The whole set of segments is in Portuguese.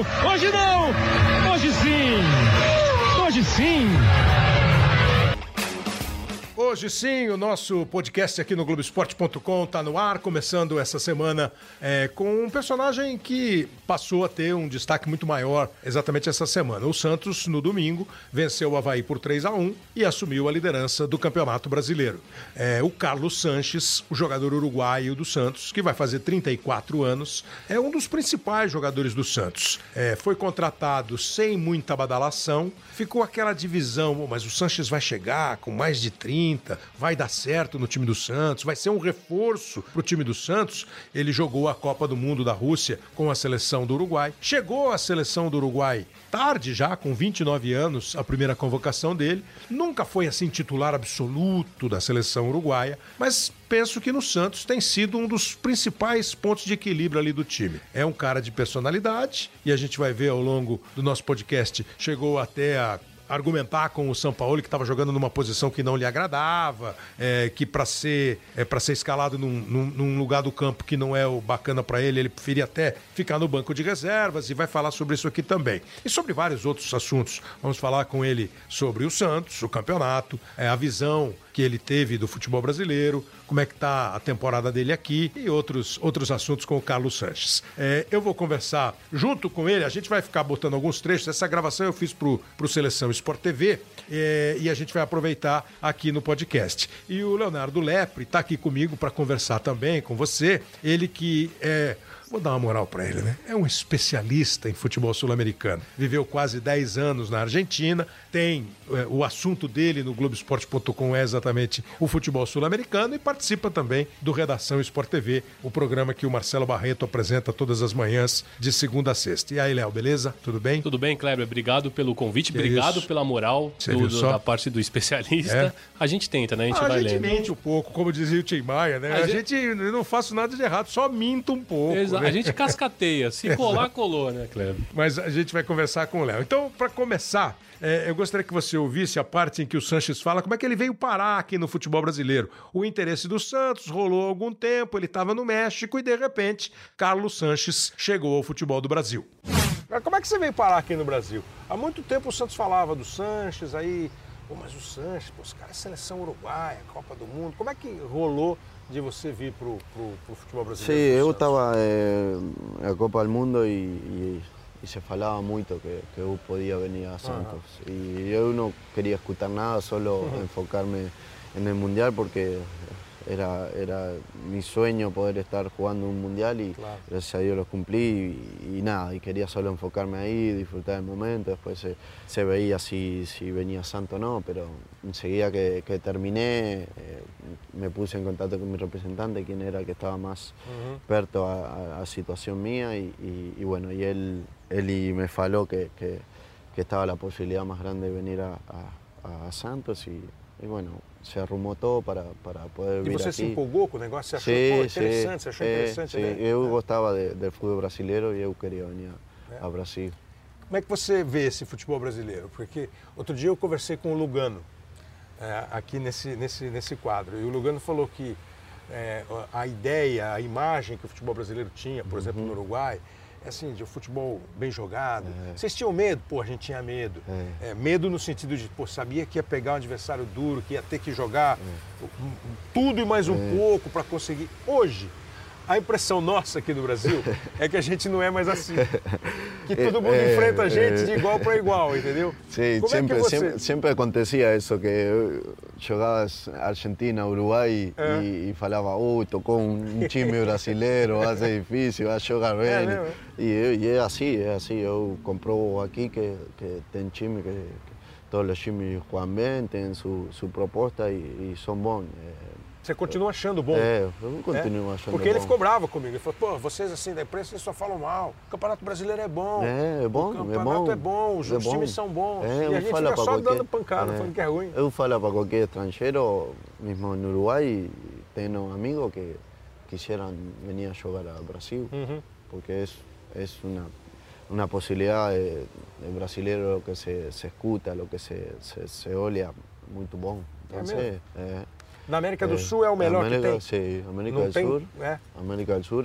Hoje não! Hoje sim, o nosso podcast aqui no Globoesporte.com está no ar, começando essa semana é, com um personagem que passou a ter um destaque muito maior exatamente essa semana. O Santos, no domingo, venceu o Havaí por 3 a 1 e assumiu a liderança do Campeonato Brasileiro. É, o Carlos Sanches, o jogador uruguaio do Santos, que vai fazer 34 anos, é um dos principais jogadores do Santos. É, foi contratado sem muita badalação, ficou aquela divisão, mas o Sanches vai chegar com mais de 30 vai dar certo no time do Santos, vai ser um reforço para o time do Santos. Ele jogou a Copa do Mundo da Rússia com a seleção do Uruguai, chegou à seleção do Uruguai tarde já, com 29 anos, a primeira convocação dele. Nunca foi assim titular absoluto da seleção uruguaia, mas penso que no Santos tem sido um dos principais pontos de equilíbrio ali do time. É um cara de personalidade e a gente vai ver ao longo do nosso podcast, chegou até a argumentar com o São Paulo que estava jogando numa posição que não lhe agradava, é, que para ser é, para ser escalado num, num, num, lugar do campo que não é o bacana para ele, ele preferia até ficar no banco de reservas e vai falar sobre isso aqui também. E sobre vários outros assuntos. Vamos falar com ele sobre o Santos, o campeonato, é, a visão que ele teve do futebol brasileiro, como é que está a temporada dele aqui e outros, outros assuntos com o Carlos Sanches. É, eu vou conversar junto com ele, a gente vai ficar botando alguns trechos. Essa gravação eu fiz para o Seleção Sport TV é, e a gente vai aproveitar aqui no podcast. E o Leonardo Lepre está aqui comigo para conversar também com você. Ele que é Vou dar uma moral para ele, né? É um especialista em futebol sul-americano. Viveu quase 10 anos na Argentina, tem é, o assunto dele no Globoesporte.com é exatamente o futebol sul-americano e participa também do Redação Sport TV, o programa que o Marcelo Barreto apresenta todas as manhãs de segunda a sexta. E aí, Léo, beleza? Tudo bem? Tudo bem, Kleber. Obrigado pelo convite, obrigado pela moral do, do, da parte do especialista. É. A gente tenta, né? A gente ah, vai A gente lendo. mente um pouco, como dizia o Tim Maia, né? A, a gente... gente não faço nada de errado, só minto um pouco. Exato. A gente cascateia. Se colar, colou, né, Cleber? Mas a gente vai conversar com o Léo. Então, para começar, é, eu gostaria que você ouvisse a parte em que o Sanches fala como é que ele veio parar aqui no futebol brasileiro. O interesse do Santos rolou há algum tempo, ele estava no México e, de repente, Carlos Sanches chegou ao futebol do Brasil. Como é que você veio parar aqui no Brasil? Há muito tempo o Santos falava do Sanches, aí Pô, mas o Sanches, pô, os caras é seleção uruguaia, Copa do Mundo. Como é que rolou de você vir pro, pro futebol brasileiro? Sim, eu estava eh, na Copa do Mundo e, e, e, se falava muito que, que eu podia vir a Santos. Uhum. E eu não queria escutar nada, só uhum. enfocar-me no Mundial, porque era, era mi sueño poder estar jugando un mundial y gracias a Dios lo cumplí y, nada, y quería solo enfocarme ahí, disfrutar del momento, después se, se veía si, si, venía santo o no, pero enseguida que, que terminé eh, me puse en contacto con mi representante, quien era el que estaba más experto a, a, situación mía y, y, bueno, y él, él y me faló que, que, que, estaba la posibilidad más grande de venir a, a Santos y bueno, se arrumou todo para, para poder vir aqui. E você aqui. se empolgou com o negócio? Você achou sim, interessante? Sim, achou é, interessante? Sim. Né? Eu gostava de, do futebol brasileiro e eu queria vir é. ao Brasil. Como é que você vê esse futebol brasileiro? Porque outro dia eu conversei com o Lugano, é, aqui nesse, nesse, nesse quadro, e o Lugano falou que é, a ideia, a imagem que o futebol brasileiro tinha, por uhum. exemplo, no Uruguai, assim, de um futebol bem jogado. É. Vocês tinham medo? Pô, a gente tinha medo. É. É, medo no sentido de, pô, sabia que ia pegar um adversário duro, que ia ter que jogar é. tudo e mais um é. pouco para conseguir. Hoje, a impressão nossa aqui no Brasil é que a gente não é mais assim. Que todo mundo é, enfrenta a gente de igual para igual, entendeu? Sim, sempre, é você... sempre, sempre, acontecia isso, que jogavas Argentina, Uruguai é. e, e, falava, oh, tocou um time brasileiro, vai ser difícil, vai jogar bem. É e, e, é assim, é assim. Eu compro aqui que, que tem time que, que todos os times jogam bem, têm sua, sua proposta e, e são bons. Você continua achando bom? É, eu continuo é? achando Porque bom. ele ficou bravo comigo. Ele falou, pô, vocês assim da imprensa só falam mal. O Campeonato Brasileiro é bom. É, é bom, o campeonato é bom. os, é bom. times são bons. É, e a gente fica só qualquer, dando pancada, é, falando que é ruim. Eu falo para qualquer estrangeiro, mesmo no Uruguai, tenho amigos que quisieran venir a jogar ao Brasil, uhum. porque é, é uma una posibilidad de, de brasileiro lo que se, se escuta, lo que se, se, se olha muito bom. Então, é, é Na América do eh, Sul é o melhor América, que tem? Sí, América del Sur. Eh. América del Sur,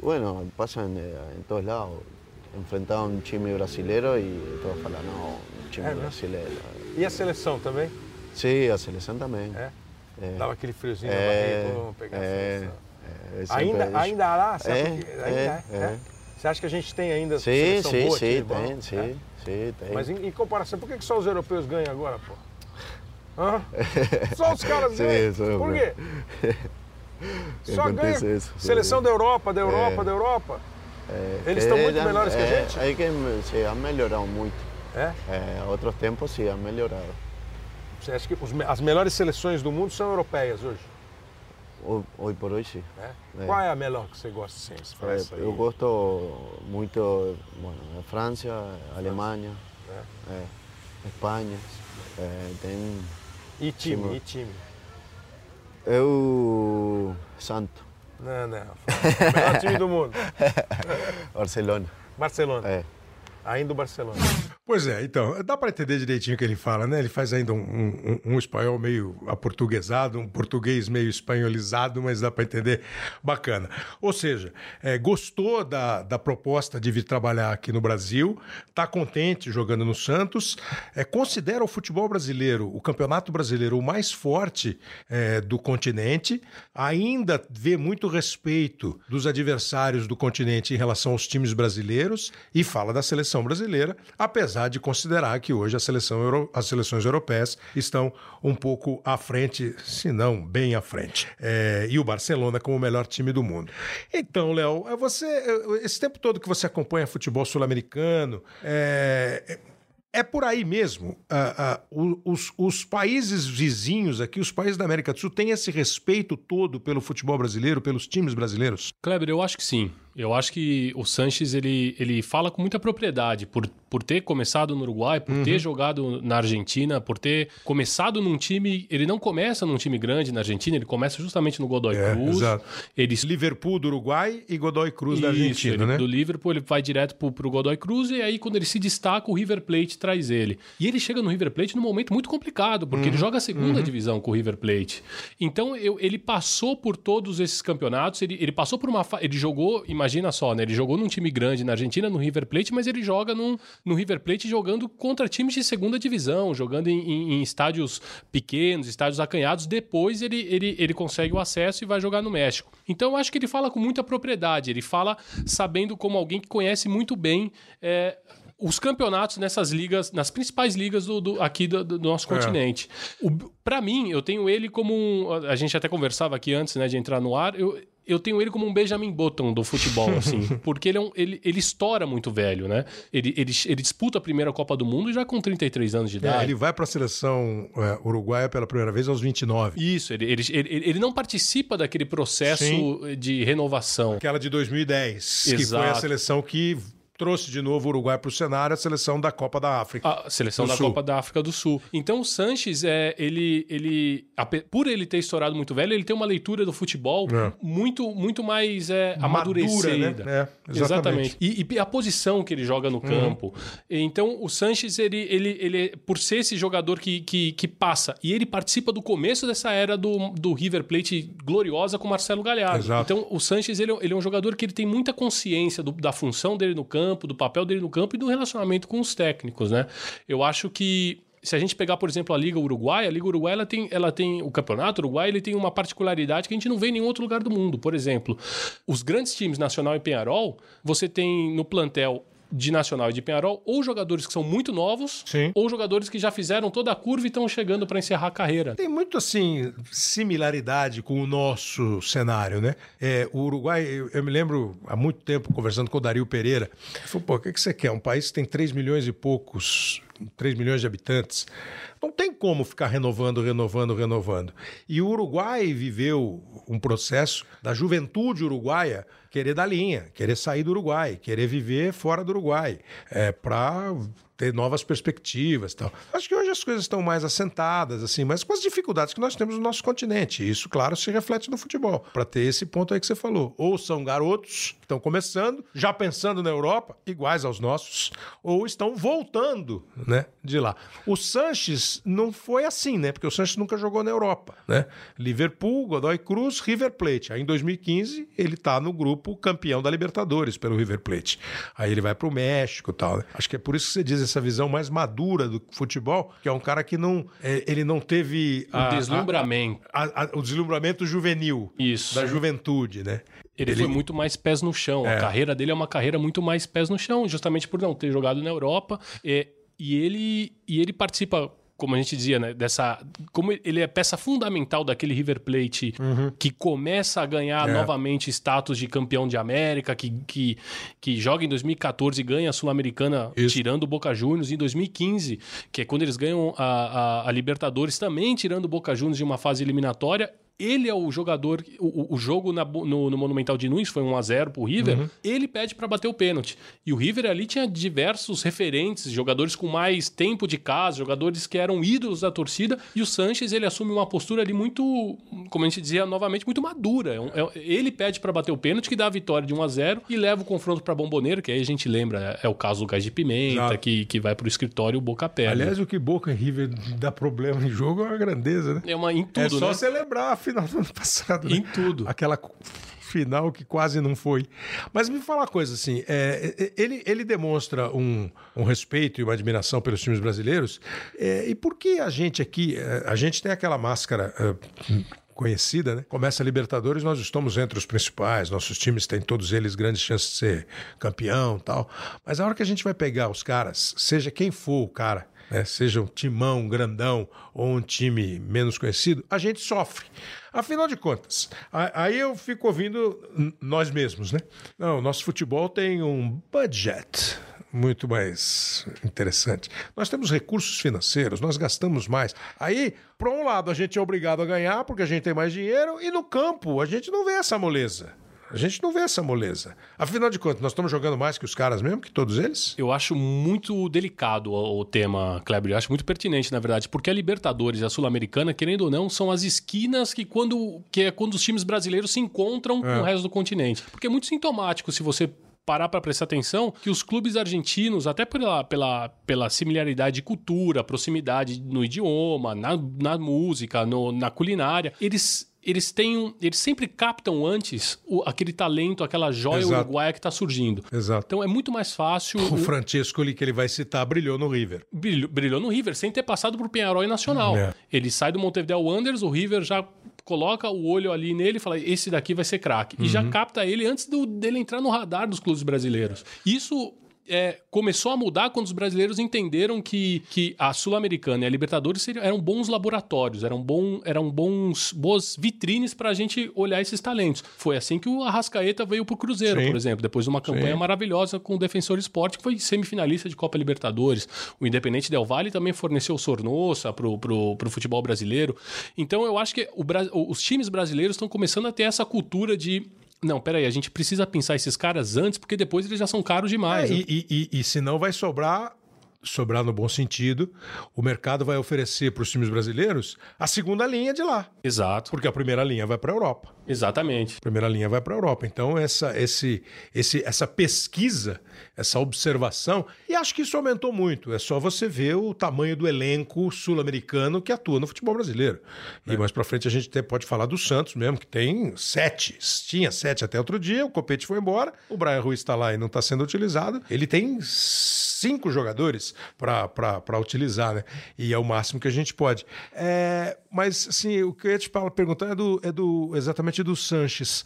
bueno, pasa en, en, todos lados. enfrentar um time brasileiro e todos falam, não, um time é, brasileiro. E a seleção também? Sim, a seleção também. É? é. Dava aquele friozinho é, na barriga, vamos pegar é, a seleção. É, ainda, ainda há? Você é, acha que ainda é, é, Você acha que a gente tem ainda sim, seleção sim, boa? Sim, tem, sim, sim, tem. Mas em, em, comparação, por que, que só os europeus ganham agora, pô? Hã? Só os caras ganham? Por quê? Só ganha isso, seleção da Europa, da Europa, da Europa. Eles estão muito melhores que a gente? É que se han melhorado muito. É? é? Outros tempos han melhorado. Você acha que os, as melhores seleções do mundo são europeias hoje? Hoje por hoje sim. É? É. Qual é a melhor que você gosta? Sim, é, eu gosto muito bueno, França, Alemanha, é. é. Espanha. É, tem e time, time, e time? Eu. Santo. Não, não. O melhor time do mundo. Barcelona. Barcelona. É. Ainda o Barcelona. Pois é, então, dá para entender direitinho o que ele fala, né? Ele faz ainda um, um, um, espanhol meio aportuguesado, um português meio espanholizado, mas dá para entender bacana. Ou seja, é, gostou da, da proposta de vir trabalhar aqui no Brasil, está contente jogando no Santos, é, considera o futebol brasileiro, o campeonato brasileiro, o mais forte é, do continente, ainda vê muito respeito dos adversários do continente em relação aos times brasileiros e fala da seleção brasileira, apesar apesar de considerar que hoje a seleção as seleções europeias estão um pouco à frente, se não bem à frente. É, e o Barcelona como o melhor time do mundo. Então, Léo, é você, é, esse tempo todo que você acompanha futebol sul-americano, é, é por aí mesmo. Uh, uh, os, os, países vizinhos aqui, os países da América do Sul, têm esse respeito todo pelo futebol brasileiro, pelos times brasileiros? Kleber, eu acho que sim. Eu acho que o Sanches ele, ele fala com muita propriedade por, por ter começado no Uruguai, por uhum. ter jogado na Argentina, por ter começado num time. Ele não começa num time grande na Argentina, ele começa justamente no Godoy é, Cruz. Exato. Ele... Liverpool do Uruguai e Godoy Cruz Isso, da Argentina, ele, né? Do Liverpool ele vai direto pro, pro Godoy Cruz e aí quando ele se destaca, o River Plate traz ele. E ele chega no River Plate num momento muito complicado, porque uhum. ele joga a segunda uhum. divisão com o River Plate. Então eu, ele passou por todos esses campeonatos, ele, ele passou por uma. Ele jogou, imagina só, né? Ele jogou num time grande na Argentina, no River Plate, mas ele joga num, no River Plate jogando contra times de segunda divisão, jogando em, em, em estádios pequenos, estádios acanhados. Depois ele, ele, ele consegue o acesso e vai jogar no México. Então eu acho que ele fala com muita propriedade, ele fala sabendo como alguém que conhece muito bem. É, os campeonatos nessas ligas, nas principais ligas do, do aqui do, do, nosso é. continente. Para mim, eu tenho ele como um. A gente até conversava aqui antes né, de entrar no ar. Eu, eu tenho ele como um Benjamin Button do futebol, assim. porque ele, é um, ele, ele estoura muito velho, né? Ele, ele, ele disputa a primeira Copa do Mundo já com 33 anos de é, idade. É, ele vai para a seleção é, uruguaia pela primeira vez aos 29. Isso, ele, ele, ele, ele não participa daquele processo Sim. de renovação. Aquela de 2010, Exato. que foi a seleção que trouxe de novo o Uruguai para o cenário, a seleção da Copa da África. A seleção da Sul. Copa da África do Sul. Então o Sanches, é, ele, ele, por ele ter estourado muito velho, ele tem uma leitura do futebol é. muito, muito mais é, amadurecida. Madura, né? É, exatamente. exatamente. E, e, a posição que ele joga no uhum. campo. Então o Sanches, ele, ele, ele, por ser esse jogador que, que, que passa, e ele participa do começo dessa era do, do River Plate gloriosa com Marcelo Galhardo. Exato. Então o Sanches, ele, ele é um jogador que ele tem muita consciência do, da função dele no campo campo, do papel dele no campo e do relacionamento com os técnicos, né? Eu acho que se a gente pegar, por exemplo, a Liga Uruguai, a Liga Uruguai ela tem, ela tem o Campeonato Uruguai, ele tem uma particularidade que a gente não vê em nenhum outro lugar do mundo. Por exemplo, os grandes times Nacional e Penharol, você tem no plantel de Nacional e de Penharol, ou jogadores que são muito novos, Sim. ou jogadores que já fizeram toda a curva e estão chegando para encerrar a carreira. Tem muito, assim, similaridade com o nosso cenário, né? É, o Uruguai, eu, eu, me lembro há muito tempo conversando com o Dario Pereira, ele falou, pô, o que, que você quer? Um país que tem 3 milhões e poucos 3 milhões de habitantes. Não tem como ficar renovando, renovando, renovando. E o Uruguai viveu um processo da juventude uruguaia querer dar linha, querer sair do Uruguai, querer viver fora do Uruguai, é, para ter novas perspectivas e tal. Acho que hoje as coisas estão mais assentadas, assim, mas com as dificuldades que nós temos no nosso continente. Isso, claro, se reflete no futebol. Para ter esse ponto aí que você falou. Ou são garotos que estão começando, já pensando na Europa, iguais aos nossos, ou estão voltando, né, de lá. O Sanches não foi assim, né? Porque o Sanches nunca jogou na Europa, né? Liverpool, Godoy Cruz, River Plate. Aí em 2015 ele tá no grupo campeão da Libertadores pelo River Plate. Aí ele vai para o México e tal. Né? Acho que é por isso que você diz essa visão mais madura do futebol, que é um cara que não, é, ele não teve o deslumbramento, a, a, o deslumbramento juvenil, isso, da juventude, né? Ele, ele, foi muito mais pés no chão. É. A carreira dele é uma carreira muito mais pés no chão, justamente por não ter jogado na Europa. E, e ele, e ele participa como a gente dizia, né, dessa como ele é peça fundamental daquele River Plate uhum. que começa a ganhar é. novamente status de campeão de América, que, que, que joga em 2014 e ganha a Sul-Americana tirando o Boca Juniors em 2015, que é quando eles ganham a, a, a Libertadores também tirando o Boca Juniors de uma fase eliminatória ele é o jogador. O, o jogo na, no, no, Monumental de Nunes foi 1 a 0 pro River. Uhum. Ele pede para bater o pênalti. E o River ali tinha diversos referentes, jogadores com mais tempo de casa, jogadores que eram ídolos da torcida. E o Sanches, ele assume uma postura ali muito, como a gente dizia novamente, muito madura. É, é, ele pede para bater o pênalti, que dá a vitória de 1 a 0 e leva o confronto para Bomboneiro, que aí a gente lembra, é o caso do Gás de Pimenta, que, que vai pro escritório Boca Pé. Aliás, o que Boca e River dá problema em jogo é uma grandeza, né? É uma em tudo, É só né? celebrar final do ano passado. Né? Em tudo. Aquela final que quase não foi. Mas me fala uma coisa assim, é, é, ele, ele demonstra um, um respeito e uma admiração pelos times brasileiros. É, e por que a gente aqui, é, a gente tem aquela máscara é, conhecida, né? Começa a Libertadores, nós estamos entre os principais, nossos times têm todos eles grandes chances de ser campeão, tal. Mas a hora que a gente vai pegar os caras, seja quem for o cara, né, seja um timão grandão ou um time menos conhecido, a gente sofre. Afinal de contas, aí eu fico ouvindo nós mesmos, né? Não, nosso futebol tem um budget muito mais interessante. Nós temos recursos financeiros, nós gastamos mais. Aí, por um lado, a gente é obrigado a ganhar porque a gente tem mais dinheiro, e no campo a gente não vê essa moleza. A gente não vê essa moleza. Afinal de contas, nós estamos jogando mais que os caras mesmo, que todos eles? Eu acho muito delicado o tema, Kleber. Eu acho muito pertinente, na verdade, porque a Libertadores e a Sul-Americana, querendo ou não, são as esquinas que quando que é quando os times brasileiros se encontram é. com o resto do continente. Porque é muito sintomático se você parar para prestar atenção que os clubes argentinos, até pela, pela, pela similaridade de cultura, proximidade no idioma, na, na música, no, na culinária, eles eles têm eles sempre captam antes o, aquele talento, aquela joia Exato. uruguaia que está surgindo. Exato. Então é muito mais fácil. O, o Francesco ali que ele vai citar brilhou no River. Brilhou, brilhou no River sem ter passado por Penharol e Nacional. É. Ele sai do Montevideo Wanderers, o River já coloca o olho ali nele e fala: esse daqui vai ser craque. Uhum. E já uhum. capta ele antes do, dele entrar no radar dos clubes brasileiros. Isso é, começou a mudar quando os brasileiros entenderam que, que a Sul-Americana e a Libertadores seriam, eram bons laboratórios, eram, bom, eram bons, boas vitrines para a gente olhar esses talentos. Foi assim que o Arrascaeta veio para o Cruzeiro, Sim. por exemplo, depois de uma campanha Sim. maravilhosa com o Defensor Esporte, que foi semifinalista de Copa Libertadores. O Independente Del Valle também forneceu Sornosa para o futebol brasileiro. Então eu acho que o, os times brasileiros estão começando a ter essa cultura de não, peraí, a gente precisa pensar esses caras antes, porque depois eles já são caros demais. É, né? e, e, e, e senão vai sobrar sobrar no bom sentido, o mercado vai oferecer para os times brasileiros a segunda linha de lá. Exato. Porque a primeira linha vai para a Europa. Exatamente. A primeira linha vai para a Europa. Então, essa, esse, esse, essa pesquisa, essa observação, e acho que isso aumentou muito. É só você ver o tamanho do elenco sul-americano que atua no futebol brasileiro. Né? E mais para frente a gente até pode falar do Santos mesmo, que tem sete. Tinha sete até outro dia, o Copete foi embora, o Brian Ruiz está lá e não está sendo utilizado. Ele tem cinco jogadores para utilizar, né? E é o máximo que a gente pode. É, mas, assim, o que eu ia te perguntar é do, é do exatamente do Sanches.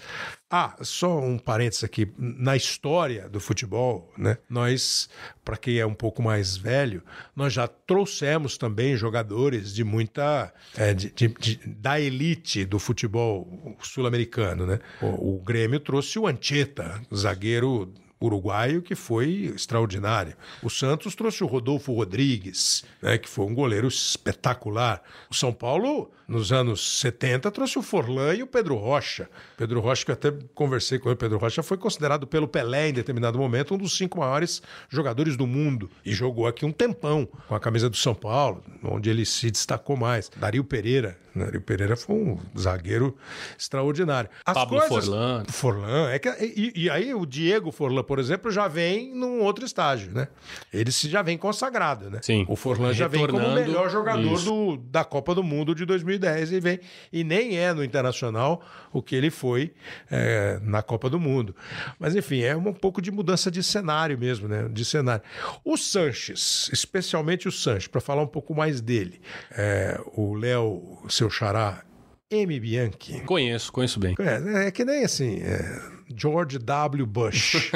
Ah, só um parênteses aqui. Na história do futebol, né? Nós, para quem é um pouco mais velho, nós já trouxemos também jogadores de muita. É, de, de, de, da elite do futebol sul-americano, né? O, o Grêmio trouxe o Ancheta, zagueiro uruguaio que foi extraordinário. O Santos trouxe o Rodolfo Rodrigues, né, que foi um goleiro espetacular. O São Paulo, nos anos 70, trouxe o Forlan e o Pedro Rocha. Pedro Rocha, que eu até conversei com ele, Pedro Rocha foi considerado pelo Pelé, em determinado momento, um dos cinco maiores jogadores do mundo. E jogou aqui um tempão com a camisa do São Paulo, onde ele se destacou mais. Dario Pereira. Dario Pereira foi um zagueiro extraordinário. As Pablo coisas... Forlan. Forlan. É que, e, e aí o Diego Forlan, por exemplo, já vem num outro estágio, né? Ele já vem consagrado, né? Sim. O Forlan já vem como o melhor jogador do, da Copa do Mundo de 2010 e vem e nem é no internacional o que ele foi é, na Copa do Mundo. Mas enfim, é um pouco de mudança de cenário mesmo, né? De cenário. O Sanches, especialmente o Sanches, para falar um pouco mais dele, é, o Léo, seu xará, M. Bianchi. Conheço, conheço bem. É, é que nem assim, é George W. Bush,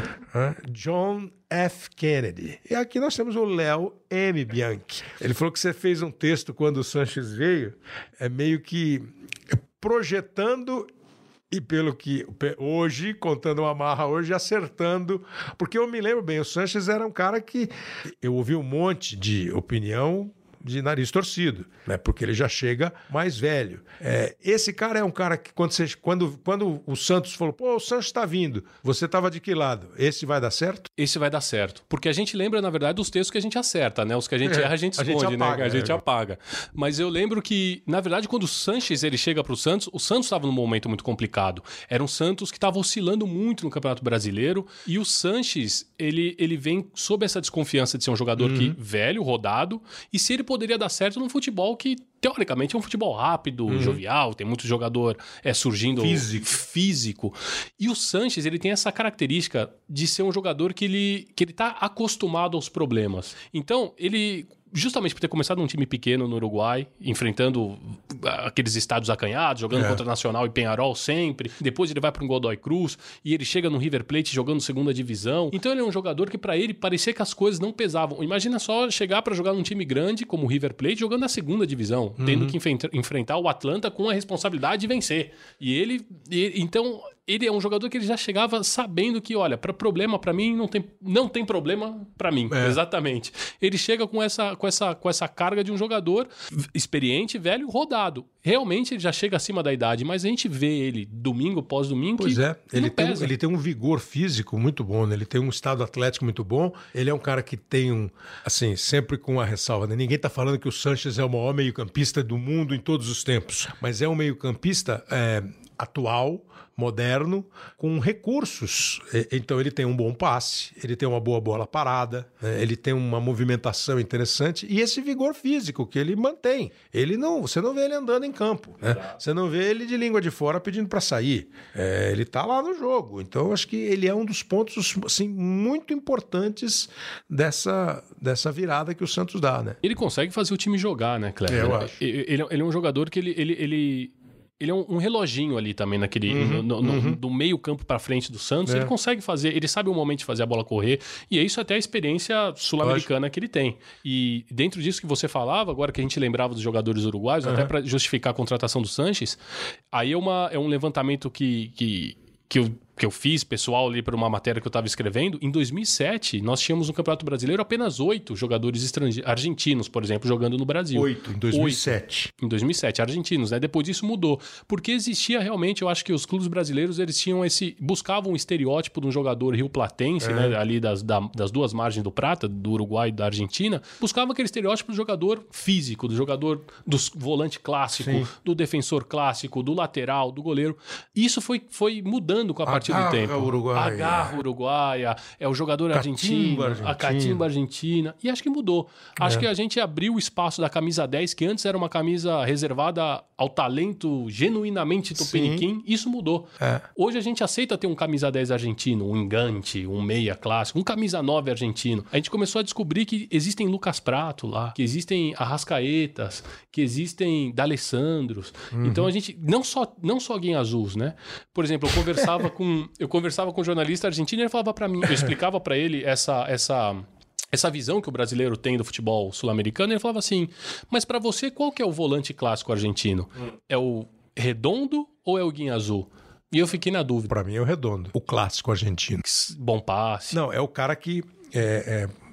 John F. Kennedy. E aqui nós temos o Léo M. Bianchi. Ele falou que você fez um texto quando o Sanches veio, é meio que projetando e pelo que hoje, contando uma marra hoje, acertando. Porque eu me lembro bem, o Sanches era um cara que eu ouvi um monte de opinião de nariz torcido, né? Porque ele já chega mais velho. É, esse cara é um cara que quando, você, quando, quando o Santos falou, pô, o Santos está vindo, você estava de que lado? Esse vai dar certo? Esse vai dar certo. Porque a gente lembra, na verdade, dos textos que a gente acerta, né? Os que a gente é, erra, a gente esconde, a gente apaga, né? A gente é. apaga. Mas eu lembro que, na verdade, quando o Sanches ele chega para o Santos, o Santos estava num momento muito complicado. Era um Santos que estava oscilando muito no Campeonato Brasileiro e o Sanches, ele, ele vem sob essa desconfiança de ser um jogador uhum. que velho, rodado, e se ele poderia dar certo num futebol que teoricamente é um futebol rápido, uhum. jovial, tem muito jogador é, surgindo físico. físico. E o Sanches, ele tem essa característica de ser um jogador que ele, que ele tá acostumado aos problemas. Então, ele justamente por ter começado num time pequeno no Uruguai, enfrentando aqueles estados acanhados, jogando é. contra Nacional e Penharol sempre. Depois ele vai para um Godoy Cruz e ele chega no River Plate jogando segunda divisão. Então ele é um jogador que para ele parecia que as coisas não pesavam. Imagina só chegar para jogar num time grande como o River Plate jogando na segunda divisão, uhum. tendo que enfrentar o Atlanta com a responsabilidade de vencer. E ele, e, então ele é um jogador que ele já chegava sabendo que, olha, para problema para mim não tem, não tem problema para mim, é. exatamente. Ele chega com essa, com essa, com essa carga de um jogador experiente, velho, rodado. Realmente ele já chega acima da idade, mas a gente vê ele domingo após domingo. Pois é, ele tem, um, ele tem um vigor físico muito bom, né? ele tem um estado atlético muito bom. Ele é um cara que tem um, assim, sempre com a ressalva, né? Ninguém tá falando que o Sanches é o maior meio-campista do mundo em todos os tempos, mas é um meio-campista é, atual moderno com recursos. Então ele tem um bom passe, ele tem uma boa bola parada, né? ele tem uma movimentação interessante e esse vigor físico que ele mantém. Ele não, você não vê ele andando em campo, né? Você não vê ele de língua de fora pedindo para sair. É, ele está lá no jogo. Então acho que ele é um dos pontos assim muito importantes dessa dessa virada que o Santos dá, né? Ele consegue fazer o time jogar, né, Cleber? É, eu acho. Ele, ele é um jogador que ele, ele, ele ele é um, um, reloginho ali também naquele uhum, no, no, uhum. do meio campo para frente do Santos. É. Ele consegue fazer, ele sabe o momento de fazer a bola correr e é isso até a experiência sul-americana que ele tem. E dentro disso que você falava, agora que a gente lembrava dos jogadores uruguaios, uhum. até para justificar a contratação do Sanches, aí é, uma, é um levantamento que, que, que eu que eu fiz pessoal ali para uma matéria que eu estava escrevendo, em 2007 nós tínhamos no Campeonato Brasileiro apenas oito jogadores estrangeiros, argentinos, por exemplo, jogando no Brasil. Oito, em 2007. Oito, em 2007, argentinos, né? Depois disso mudou, porque existia realmente, eu acho que os clubes brasileiros eles tinham esse, buscavam um estereótipo de um jogador rio-platense, é. né? Ali das, da, das duas margens do Prata, do Uruguai e da Argentina, buscavam aquele estereótipo do jogador físico, do jogador do volante clássico, Sim. do defensor clássico, do lateral, do goleiro. Isso foi, foi mudando com a partir do tempo. Uruguaia. A garra uruguaia, é o jogador argentino, a catimba argentina. E acho que mudou. Acho é. que a gente abriu o espaço da camisa 10, que antes era uma camisa reservada ao talento genuinamente tupiniquim. Sim. Isso mudou. É. Hoje a gente aceita ter um camisa 10 argentino, um engante, um meia clássico, um camisa 9 argentino. A gente começou a descobrir que existem Lucas Prato lá, que existem Arrascaetas, que existem D'Alessandros. Uhum. Então a gente, não só, não só Guinha Azuis, né? Por exemplo, eu conversava com eu conversava com um jornalista argentino e ele falava para mim, eu explicava para ele essa essa essa visão que o brasileiro tem do futebol sul-americano, ele falava assim: "Mas para você qual que é o volante clássico argentino? Hum. É o redondo ou é o guinha azul?" E eu fiquei na dúvida. Para mim é o Redondo, o clássico argentino. Bom passe. Não, é o cara que é, é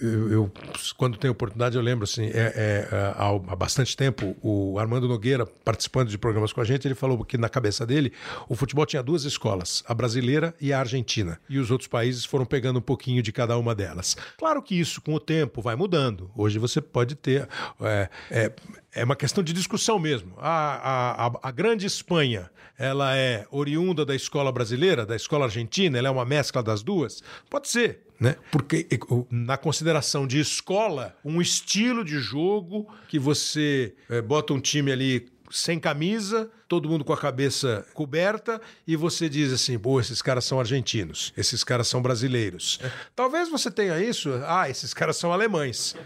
eu, eu, quando tenho oportunidade, eu lembro assim, é, é, há, há, bastante tempo, o Armando Nogueira, participando de programas com a gente, ele falou que na cabeça dele o futebol tinha duas escolas, a brasileira e a argentina. E os outros países foram pegando um pouquinho de cada uma delas. Claro que isso, com o tempo, vai mudando. Hoje você pode ter. É, é, é uma questão de discussão mesmo. A, a, a, grande Espanha, ela é oriunda da escola brasileira, da escola argentina, ela é uma mescla das duas? Pode ser, né? Porque na consideração de escola, um estilo de jogo que você é, bota um time ali sem camisa, todo mundo com a cabeça coberta, e você diz assim: pô, esses caras são argentinos, esses caras são brasileiros. É. Talvez você tenha isso, ah, esses caras são alemães.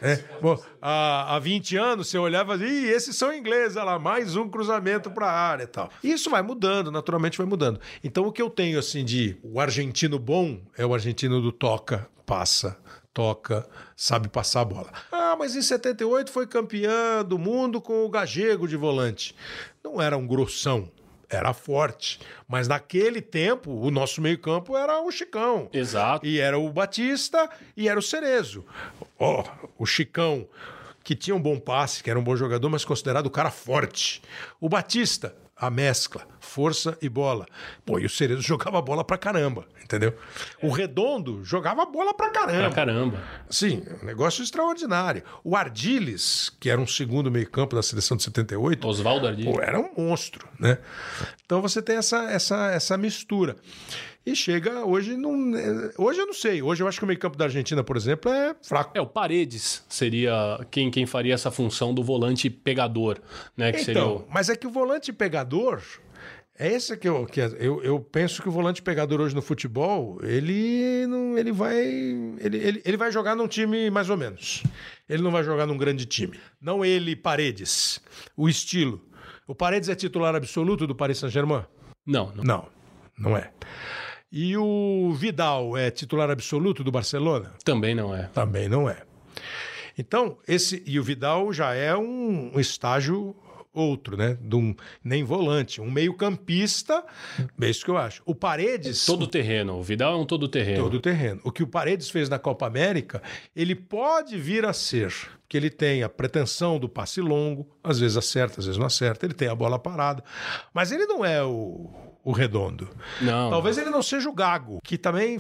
Bom, há, há 20 anos você olhava e esses são ingleses, olha lá, mais um cruzamento para a área e tal. Isso vai mudando, naturalmente vai mudando. Então o que eu tenho assim de o argentino bom é o argentino do toca, passa, toca, sabe passar a bola. Ah, mas em 78 foi campeã do mundo com o Gagego de volante. Não era um grossão, era forte. Mas naquele tempo, o nosso meio-campo era o Chicão. Exato. E era o Batista e era o Cerezo. Oh, o Chicão, que tinha um bom passe, que era um bom jogador, mas considerado o cara forte. O Batista, a mescla, força e bola. Pô, e o Cerezo jogava bola pra caramba, entendeu? O Redondo jogava bola pra caramba. Pra caramba. Sim, um negócio extraordinário. O Ardiles, que era um segundo meio-campo da seleção de 78, Oswaldo Ardiles, pô, era um monstro, né? Então você tem essa, essa, essa mistura. E chega hoje não. Hoje eu não sei. Hoje eu acho que o meio-campo da Argentina, por exemplo, é fraco. É, o Paredes seria quem, quem faria essa função do volante pegador, né? Que então, seria o... mas é que o volante pegador. É esse que eu, que eu, eu penso que o volante pegador hoje no futebol, ele não, ele vai ele, ele, ele vai jogar num time mais ou menos. Ele não vai jogar num grande time. Não ele, Paredes. O estilo. O Paredes é titular absoluto do Paris Saint-Germain? Não, não. Não, não é. E o Vidal é titular absoluto do Barcelona? Também não é. Também não é. Então, esse e o Vidal já é um, um estágio outro, né? De um, nem volante, um meio-campista, é isso que eu acho. O Paredes. Todo terreno. O Vidal é um todo terreno. Todo terreno. O que o Paredes fez na Copa América, ele pode vir a ser. Porque ele tem a pretensão do passe longo, às vezes acerta, às vezes não acerta, ele tem a bola parada. Mas ele não é o, o redondo. Não. Talvez ele não seja o Gago, que também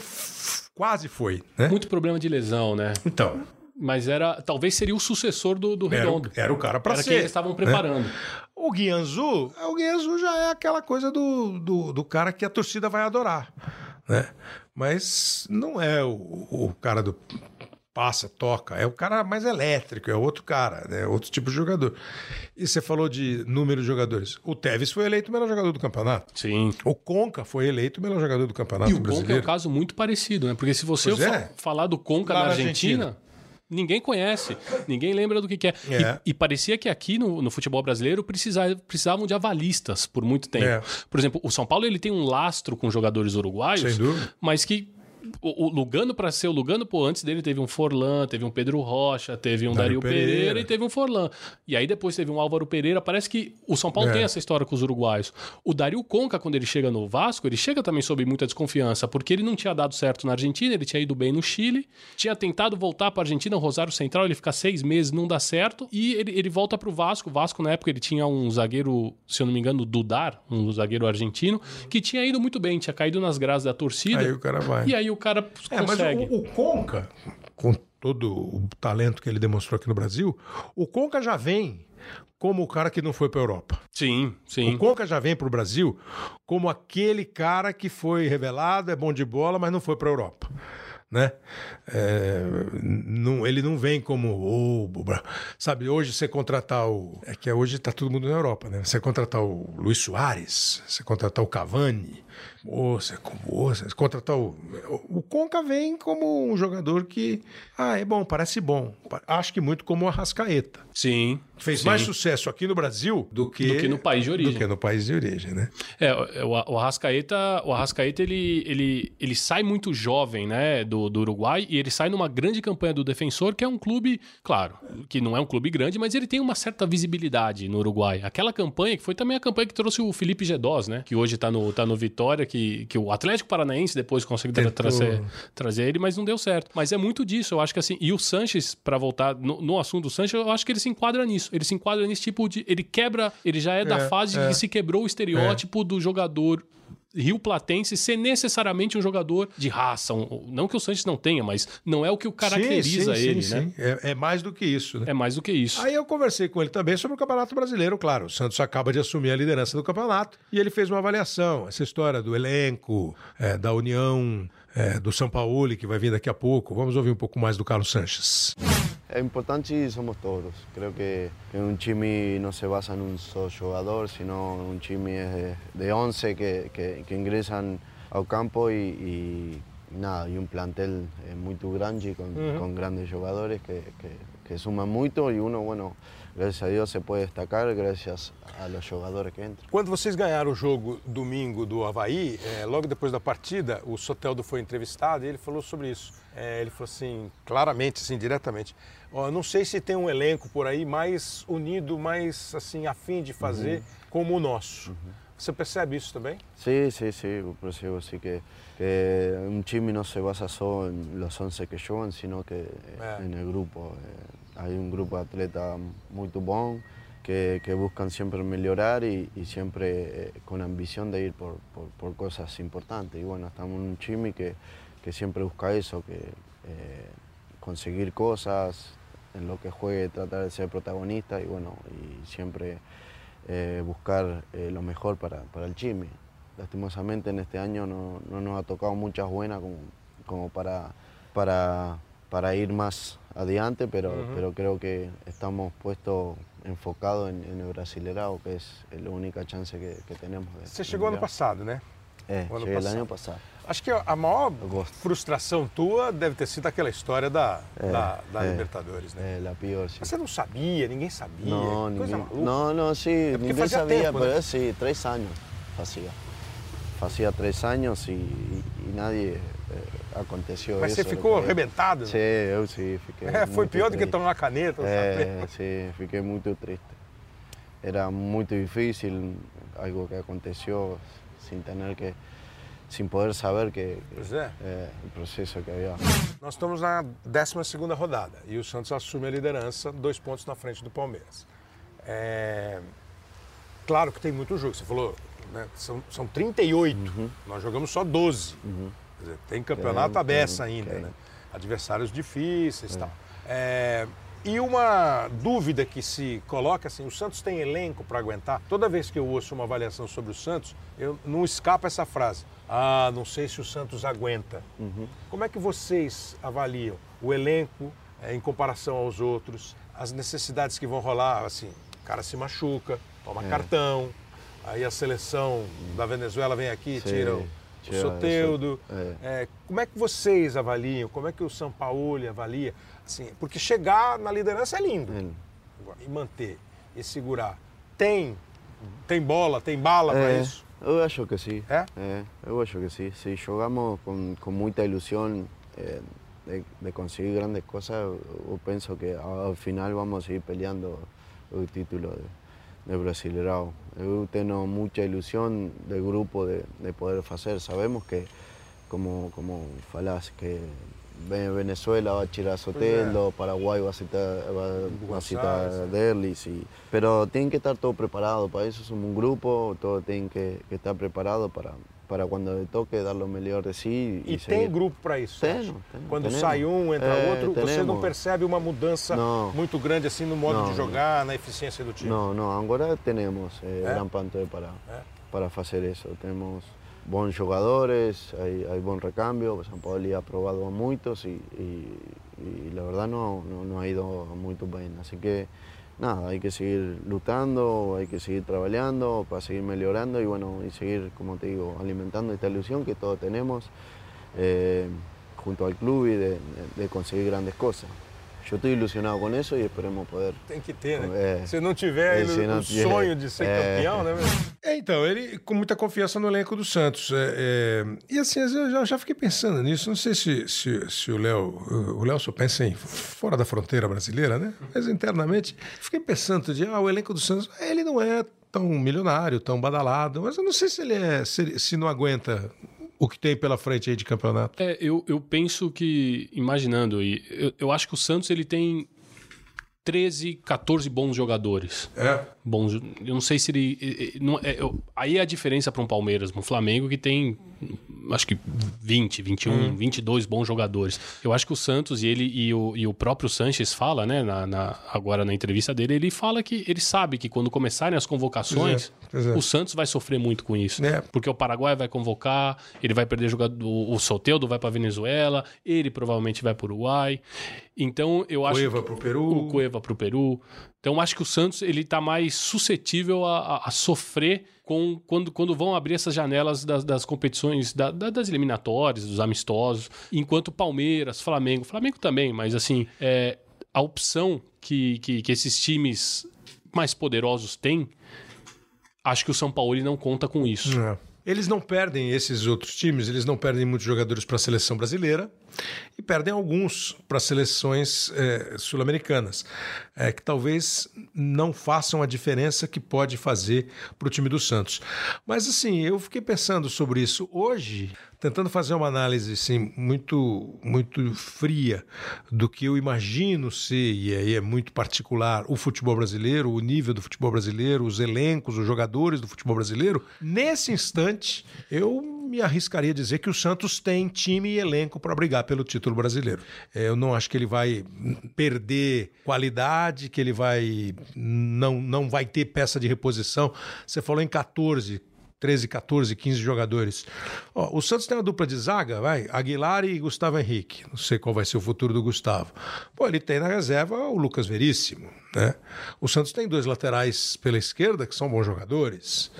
quase foi, né? Muito problema de lesão, né? Então. Mas era, talvez seria o sucessor do, do Era, Redondo. o- era o cara para Era ser. quem eles estavam preparando. O Guianzu, o Guianzu já é aquela coisa do, do, do cara que a torcida vai adorar, né? Mas não é o, o cara do passa, toca, é o cara mais elétrico, é outro cara, é outro tipo de jogador. E você falou de número de jogadores. O Tevez foi eleito o melhor jogador do campeonato. Sim. O Conca foi eleito o melhor jogador do campeonato E o Conca é um brasileiro. caso muito parecido, né? Porque se você Pois fa- é. falar do Conca Lá na na Argentina, Argentina. ninguém conhece, ninguém lembra do que, que é. É. E, e parecia que aqui no, no futebol brasileiro precisa- precisavam de avalistas por muito tempo. É. Por exemplo, o São Paulo ele tem um lastro com jogadores uruguaios, Sem dúvida. mas que o, o Lugano, para ser o Lugano, pô, antes dele teve um Forlan, teve um Pedro Rocha, teve um Dário Dario Pereira. Pereira. e teve um Forlan. E aí depois teve um Álvaro Pereira. Parece que o São Paulo É. tem essa história com os uruguaios. O Dario Conca, quando ele chega no Vasco, ele chega também sob muita desconfiança, porque ele não tinha dado certo na Argentina, ele tinha ido bem no Chile, tinha tentado voltar para a Argentina, o Rosário Central, ele fica seis meses, não dá certo, e ele, ele volta para o Vasco. O Vasco, na época, ele tinha um zagueiro, se eu não me engano, Dudar, um zagueiro argentino, que tinha ido muito bem, tinha caído nas graças da torcida. Aí o cara vai. E aí o cara É, mas consegue. o, o Conca, com todo o talento que ele demonstrou aqui no Brasil, o Conca já vem como o cara que não foi para Europa. Sim, sim. O Conca já vem para o Brasil como aquele cara que foi revelado, é bom de bola, mas não foi para Europa. Né? É, não, ele não vem como o Bra- sabe hoje você contratar o é que hoje está todo mundo na Europa né você contratar o Luiz Soares você contratar o Cavani ou você, ou você contratar o o Conca vem como um jogador que ah é bom parece bom acho que muito como o Arrascaeta Sim. Fez Sim. mais sucesso aqui no Brasil do que, Do que no país de origem. Do que no país de origem, né? É, o, o Arrascaeta, o Arrascaeta ele, ele, ele sai muito jovem, né, do, do Uruguai e ele sai numa grande campanha do Defensor, que é um clube, claro, que não é um clube grande, mas ele tem uma certa visibilidade no Uruguai. Aquela campanha que foi também a campanha que trouxe o Felipe Gedós, né, que hoje tá no, tá no Vitória, que, que o Atlético Paranaense depois conseguiu trazer, trazer ele, mas não deu certo. Mas é muito disso, eu acho que assim, e o Sanches, pra voltar no, no assunto do Sanches, eu acho que ele se enquadra nisso. Ele se enquadra nesse tipo de. Ele quebra, ele já é, da É, fase é. que se quebrou o estereótipo do jogador Rio Platense ser necessariamente um jogador de raça. Um- não que o Sanches não tenha, mas não é o que o caracteriza Sim, sim, ele, sim, né? É, é mais do que isso, né? É mais do que isso. Aí eu conversei com ele também sobre o Campeonato Brasileiro, claro. O Santos acaba de assumir a liderança do campeonato e ele fez uma avaliação. Essa história do elenco, é, da união é, do São Paulo, que vai vir daqui a pouco. Vamos ouvir um pouco mais do Carlos Sanches. Es importante y somos todos. Creo que, un chimi no se basa en un solo jugador, sino un chimi es de, de 11 que, que- que ingresan al campo y, y nada, y un plantel eh, muy grande con, con grandes jugadores que, que- suman mucho y uno, bueno, gracias a Dios se puede destacar gracias a los jugadores que entran. Quando vocês ganharam o jogo domingo do Havaí, é, logo depois da partida, o Soteldo foi entrevistado e ele falou sobre isso. É, ele falou assim, claramente, assim, diretamente. Ó, não sei se tem um elenco por aí mais unido, mais assim, afim de fazer como o nosso. Você percebe isso também? Sí, sí, por eso digo, sí que, que un chimi no se basa en los 11 que juegan, sino que en el grupo. Eh, hay un grupo de atletas muy bom que, que buscan siempre mejorar y, y siempre eh, con ambición de ir por, por- por cosas importantes. Y bueno, estamos un chimi que, que siempre busca eso, que eh, conseguir cosas, en lo que juegue tratar de ser protagonista y bueno, y siempre eh, buscar eh, lo mejor para, para el Chimi. Lastimosamente en este año no, no nos ha tocado muchas buenas como, como para, para, para ir más adelante, pero, pero creo que estamos puestos enfocados en, en el Brasilerao, que es la única chance que, que tenemos. de- de chegou ano mundial. passado, né? É, o ano cheguei passado. ano passado. Acho que a maior frustração tua deve ter sido aquela história da, É, da, da é. Libertadores, né? É, la pior, sí. Mas você não sabia, ninguém sabia. Que coisa ninguém- maluca. no, no, sí, porque ninguém fazia sabía, tempo, né? sí, tres años hacía. Hacía tres años y, y- y nadie eh, aconteció Mas eso. você ficou arrebentado? Sí, eu sí, fiquei É, foi pior do que triste. tomar uma caneta. É, tapete. sí, fiquei muito triste. Era muito difícil, algo que aconteceu sin tener que, sin poder saber que, Pois é. eh, el proceso que había. Nós estamos na 12 rodada e o Santos assume a liderança, dois pontos na frente do Palmeiras. É, Claro que tem muito jogo, você falou, né, são, são 38, nós jogamos só 12. Quer dizer, tem campeonato Tem, tem, ainda, tem. né? Adversários difíceis e tal. É, E uma dúvida que se coloca assim, o Santos tem elenco para aguentar? Toda vez que eu ouço uma avaliação sobre o Santos, eu não escapa essa frase. Ah, não sei se o Santos aguenta. Como é que vocês avaliam o elenco eh, em comparação aos outros, as necessidades que vão rolar, assim, o cara se machuca, toma É. cartão, aí a seleção da Venezuela vem aqui e Sim, tira o, o tira Soteudo. isso, é. É, como é que vocês avaliam? Como é que o São Paulo avalia? Assim, porque chegar na liderança é lindo. É. E manter e segurar. Tem, tem bola, tem bala para É, isso? Eu acho que sim. É? É, eu acho que sim. Se jogamos com, com muita ilusão eh, de, de conseguir grandes coisas, eu, penso que ao final vamos ir peleando o título de, de Brasileirão. Eu tenho muita ilusão do grupo de, de poder fazer. Sabemos que, como, como falas, que Venezuela va a tirar Sotelo, Paraguay va a citar, va, va a citar Derlis, y- pero tienen que estar todos preparados, para eso somos un grupo, todos tienen que, que estar preparados para, para cuando le toque dar lo mejor de sí E tem seguir. grupo para isso? Temos, temos, Quando temos. sai um, entra É, outro, você não temos. percebe uma mudança Não. muito grande assim no modo Não, de jogar, na eficiência do time? No, no, ahora tenemos eh, ¿Eh? gran plantel para, ¿Eh? para hacer eso. Tenemos buenos jugadores, hay, hay buen recambio, San Paoli ha probado a muchos y, la verdad no, no, ha ido muy bien. Así que nada, hay que seguir luchando, hay que seguir trabajando para seguir mejorando y bueno, y seguir, como te digo, alimentando esta ilusión que todos tenemos eh, junto al club y de conseguir grandes cosas. Yo estoy ilusionado con eso y esperemos poder. Tem que ter, né? É. Se não tiver É, ele- se não o tiver- sonho de ser É. campeão, né? meu? É, então, ele com muita confiança no elenco do Santos. É, é, e assim, às vezes eu já, já fiquei pensando nisso. Não sei se, se, se o Léo. O Léo só pensa em fora da fronteira brasileira, né? Mas internamente, fiquei pensando de, ah, o elenco do Santos, ele não é tão milionário, tão badalado, mas eu não sei se ele é. Se, ele- se não aguenta o que tem pela frente aí de campeonato. É, eu, eu penso que, imaginando, eu, eu acho que o Santos ele tem 13, 14 bons jogadores. É. Bons, eu não sei se ele. não- é, eu- aí é a diferença para um Palmeiras, um Flamengo que tem acho que 20, 21, 22 bons jogadores. Eu acho que o Santos e ele e o, e o próprio Sanches fala, né, na, na- agora na entrevista dele, ele fala que ele sabe que quando começarem as convocações, Pois é, pois é. o Santos vai sofrer muito com isso. É. Porque o Paraguai vai convocar, ele vai perder jogador, o Soteudo vai para Venezuela, ele provavelmente vai para o Uruguai. Então eu acho Cueva que- pro Peru. o Cueva para o Peru. Então acho que o Santos ele está mais suscetível a, a- a sofrer com quando, quando vão abrir essas janelas das, das competições da- da- das eliminatórias, dos amistosos, enquanto Palmeiras, Flamengo, Flamengo também, mas assim é, a opção que, que, que esses times mais poderosos têm, acho que o São Paulo não conta com isso. É. Eles não perdem esses outros times, eles não perdem muitos jogadores para a seleção brasileira e perdem alguns para seleções eh, sul-americanas, eh, que talvez não façam a diferença que pode fazer para o time do Santos. Mas assim, eu fiquei pensando sobre isso hoje, tentando fazer uma análise assim, muito, muito fria do que eu imagino ser, e aí é muito particular, o futebol brasileiro, o nível do futebol brasileiro, os elencos, os jogadores do futebol brasileiro. Nesse instante, eu me arriscaria a dizer que o Santos tem time e elenco para brigar pelo título brasileiro. É, Eu não acho que ele vai perder qualidade, que ele vai não, não vai ter peça de reposição. Você falou em 14, 13, 14, 15 jogadores. Ó, o Santos tem uma dupla de zaga, vai, Aguilar e Gustavo Henrique. Não sei qual vai ser o futuro do Gustavo. Pô, ele tem na reserva o Lucas Veríssimo, né? O Santos tem dois laterais pela esquerda que são bons jogadores.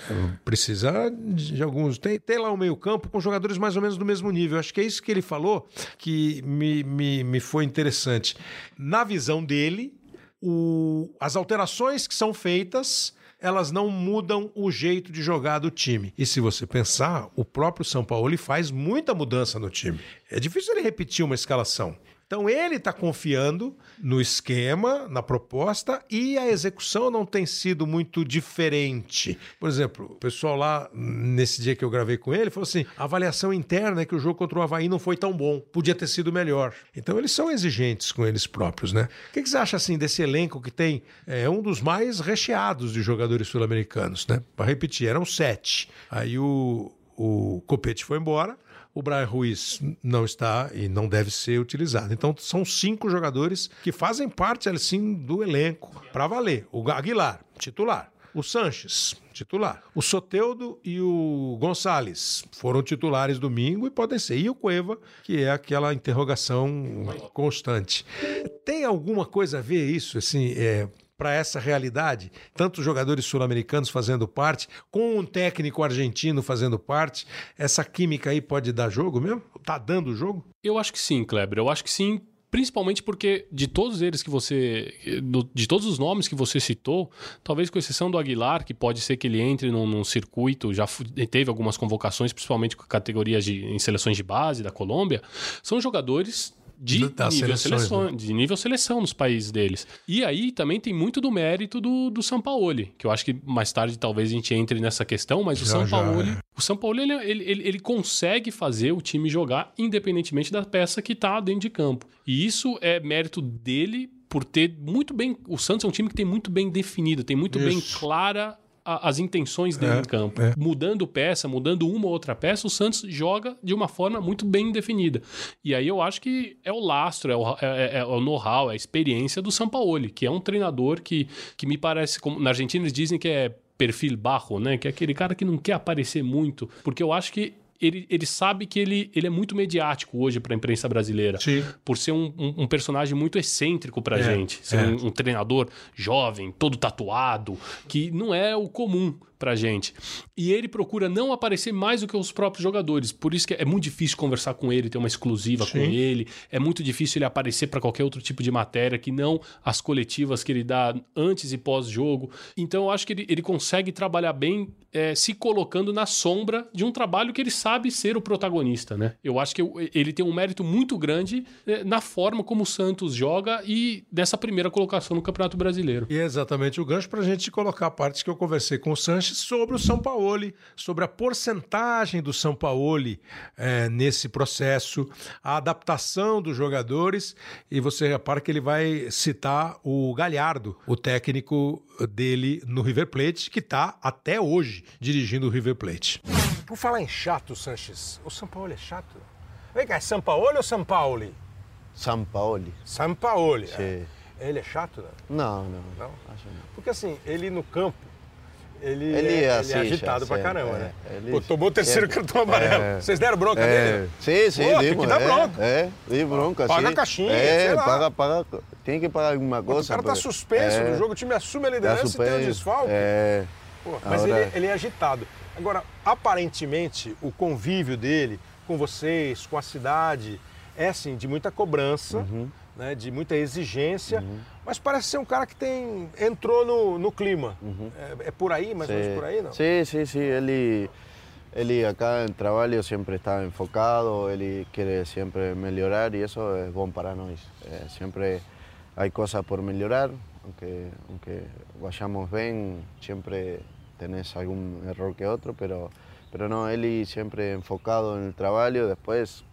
Precisa de alguns. Tem, tem lá o meio-campo com jogadores mais ou menos do mesmo nível. Acho que é isso que ele falou que me, me, me foi interessante. Na visão dele, o- as alterações que são feitas elas não mudam o jeito de jogar do time. E se você pensar, o próprio São Paulo faz muita mudança no time. É difícil ele repetir uma escalação. Então ele está confiando no esquema, na proposta e a execução não tem sido muito diferente. Por exemplo, o pessoal lá, nesse dia que eu gravei com ele, falou assim: a avaliação interna é que o jogo contra o Havaí não foi tão bom, podia ter sido melhor. Então eles são exigentes com eles próprios, né? O que, que você acha assim desse elenco que tem é um dos mais recheados de jogadores sul-americanos, né? Para repetir, eram sete. Aí o, o Copete foi embora. O Brian Ruiz não está e não deve ser utilizado. Então são cinco jogadores que fazem parte assim do elenco para valer. O Aguilar, titular. O Sanches, titular. O Soteudo e o Gonçalves foram titulares domingo e podem ser. E o Cueva, que é aquela interrogação constante. Tem alguma coisa a ver isso, assim, é, para essa realidade? Tantos jogadores sul-americanos fazendo parte, com um técnico argentino fazendo parte, essa química aí pode dar jogo mesmo? Tá dando jogo? Eu acho que sim, Kleber. Eu acho que sim, principalmente porque de todos eles que você. de todos os nomes que você citou, talvez com exceção do Aguilar, que pode ser que ele entre num, num circuito, já teve algumas convocações, principalmente com categorias de, em seleções de base da Colômbia, são jogadores. De Das nível, seleções, seleção, de nível seleção nos países deles. E aí também tem muito do mérito do, do Sampaoli, que eu acho que mais tarde talvez a gente entre nessa questão, mas o Já, Sampaoli já, é. o São Paulo ele, ele, ele, consegue fazer o time jogar independentemente da peça que tá dentro de campo. E isso é mérito dele por ter muito bem. O Santos é um time que tem muito bem definido, tem muito bem Isso. clara a- as intenções dele É, em campo. é. Mudando peça, mudando uma ou outra peça, o Santos joga de uma forma muito bem definida. E aí eu acho que é o lastro, é o, é- é- é o know-how, é a experiência do Sampaoli, que é um treinador que, que me parece, como na Argentina eles dizem que é perfil baixo, né? Que é aquele cara que não quer aparecer muito, porque eu acho que ele, ele sabe que ele, ele é muito mediático hoje para a imprensa brasileira. Sim. Por ser um, um- um personagem muito excêntrico pra É, gente. Ser é. um, um treinador jovem, todo tatuado, que não é o comum pra gente. E ele procura não aparecer mais do que os próprios jogadores. Por isso que é muito difícil conversar com ele, ter uma exclusiva Sim. com ele. É muito difícil ele aparecer para qualquer outro tipo de matéria que não as coletivas que ele dá antes e pós-jogo. Então eu acho que ele, ele consegue trabalhar bem é, se colocando na sombra de um trabalho que ele sabe ser o protagonista, né? Eu acho que ele tem um mérito muito grande é, na forma como o Santos joga e dessa primeira colocação no Campeonato Brasileiro. E é exatamente o gancho para a gente colocar a parte que eu conversei com o Sanches sobre o São Paulo, sobre a porcentagem do São Paulo é, nesse processo, a adaptação dos jogadores. E você repara que ele vai citar o Galhardo, o técnico dele no River Plate, que está até hoje dirigindo o River Plate. Por falar em chato, Sanches, o São Paulo é chato? Vem cá, é São Paulo ou São Paulo? São Paulo. São Paulo. É. Ele é chato, né? Não, não. Não? Acho não. Porque assim, ele no campo, ele, ele é, é, assim, ele é agitado pra caramba, é, né? Ele, Pô, tomou o terceiro cartão amarelo. É. Vocês deram bronca dele? Sim, sim, Pô, tem que dar bronca. É, dei bronca, Paga sim. a caixinha, é, paga, paga, tem que pagar alguma coisa. O cara tá suspenso do jogo, o time assume a liderança e tem um desfalque. É. Pô, mas ele, ele é agitado. Agora, aparentemente, o convívio dele com vocês, com a cidade, é assim, de muita cobrança. Uhum né, de muita exigência, uhum. mas parece ser um cara que tem entrou no, no clima. Uhum. É, é, por aí, mais ou menos por aí, não? Sim, sim, sim. Ele, ele acá no trabalho sempre está enfocado, ele quer sempre melhorar e isso é bom para nós. É, sempre há coisas por melhorar, aunque, aunque vayamos bem, sempre tenés algum erro que outro, pero, pero no, ele sempre enfocado no trabalho, depois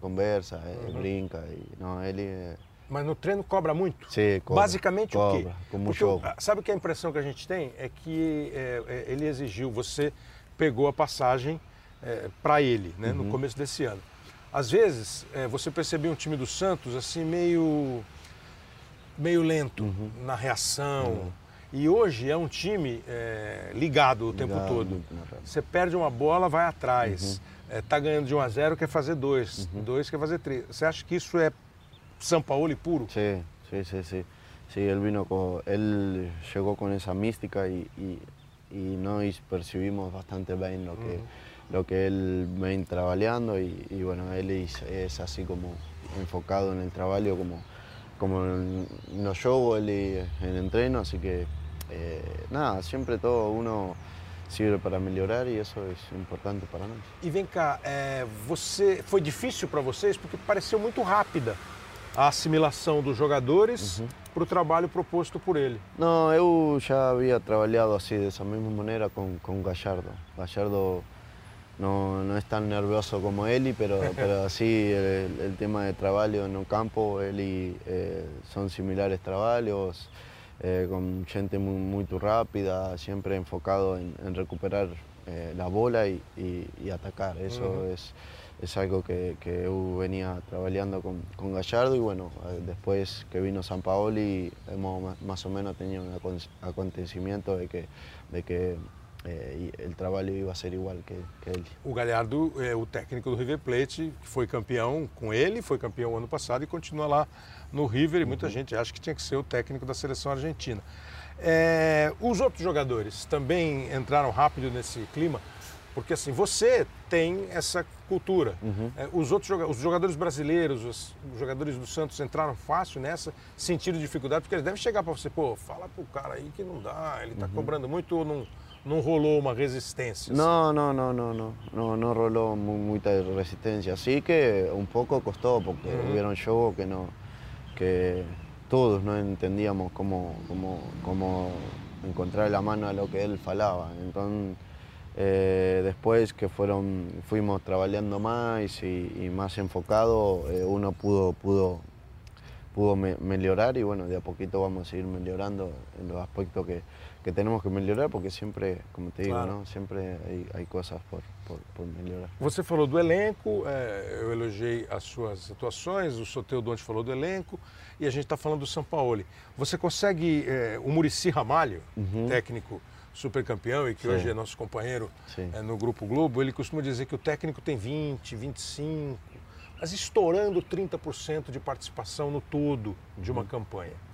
conversa, uhum. brinca, e, não, ele mas no treino cobra muito? Sim, cobra. Basicamente cobra, o quê? Como Porque jogo. sabe que a impressão que a gente tem é que é, é, ele exigiu, você pegou a passagem é, para ele, né, uhum. no começo desse ano. Às vezes, é, você percebia um time do Santos assim meio, meio lento uhum. na reação. Uhum. E hoje é um time é, ligado o ligado, tempo todo. Você perde uma bola, vai atrás. Está uhum. é, ganhando de 1 a 0, quer fazer dois. Uhum. Dois quer fazer três. Você acha que isso é São Paulo puro. Sí, sí, sí, sí. Sí, él vino con, él llegó con esa mística y, y, y nos percibimos bastante bien lo que, uh -huh. lo que él viene trabajando y, y, bueno, él es, es, así como enfocado en el trabajo como, como en los juegos, él en el entreno, así que eh, nada, siempre todo uno sirve para melhorar e isso é importante para nós. E vem cá, é, você foi difícil para vocês porque pareceu muito rápida a assimilação dos jogadores uhum. para o trabalho proposto por ele. Não, eu já havia trabalhado assim, dessa mesma maneira com, com Gallardo. Gallardo não, não é tão nervioso como ele, pero assim, o tema de trabalho no campo, ele eh, são similares trabalhos, eh, com gente muito rápida, sempre enfocado em, em recuperar eh, a bola e, e, e atacar. Isso uhum. é es algo que, que yo venía trabajando con, con, Gallardo y bueno, eh, después que vino San Paoli hemos más o menos tenido un acontecimiento de que, de que eh, el trabalho iba a ser igual que, que ele. O Galhardo é o técnico do River Plate, que foi campeão com ele, foi campeão ano passado e continua lá no River e muita uhum. gente acha que tinha que ser o técnico da seleção argentina. É, os outros jogadores também entraram rápido nesse clima, porque assim, você tem essa cultura. Uhum. É, os outros os jogadores brasileiros, os, jogadores do Santos entraram fácil nessa, sentiram dificuldade, porque eles devem chegar para você, pô, fala pro cara aí que não dá, ele está uhum. cobrando muito ou não, não rolou uma resistência? Assim? Não, não, não, não, não, não, não rolou muita resistência. Sim que um pouco custou, porque uhum. houveram jogos que não, que todos não entendíamos como, como, como encontrar a mano a lo que ele falava. Então Eh, después que fueron, fuimos trabajando más y, más enfocado, eh, uno pudo, pudo, pudo mejorar y bueno, de a poquito vamos a ir mejorando en los aspectos que, que tenemos que melhorar, porque sempre, como te digo, claro. não? sempre há, coisas por, por, por, melhorar. Você falou do elenco, é, eu elogiei as suas atuações, o Soteu Donte falou do elenco, e a gente está falando do São Paulo. Você consegue, é, o Murici Ramalho, uhum. técnico super campeão e que Sim. hoje é nosso companheiro é, no Grupo Globo, ele costuma dizer que o técnico tem 20, 25, mas estourando 30% de participação no todo de uma uhum. campanha.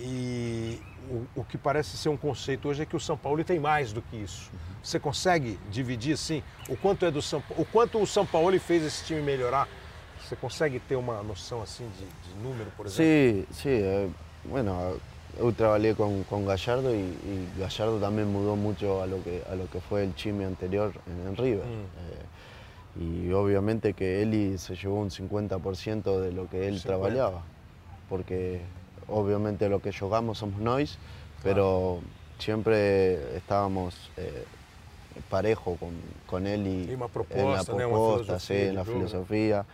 E o, o, que parece ser um conceito hoje é que o São Paulo tem mais do que isso. Você consegue dividir assim o quanto é do São o quanto o São Paulo fez esse time melhorar? Você consegue ter uma noção assim de, de número, por exemplo? Sim, sim. Eh, bueno, eu trabalhei com, com Gallardo e, e, Gallardo também mudou muito a lo que a lo que foi o time anterior em River. Mm. Eh, y obviamente que Eli se llevó un 50% de lo que él trabajaba, porque obviamente lo que jugamos somos noise, pero siempre estábamos eh, parejo con, con él y, en la propuesta, sí, en la filosofía.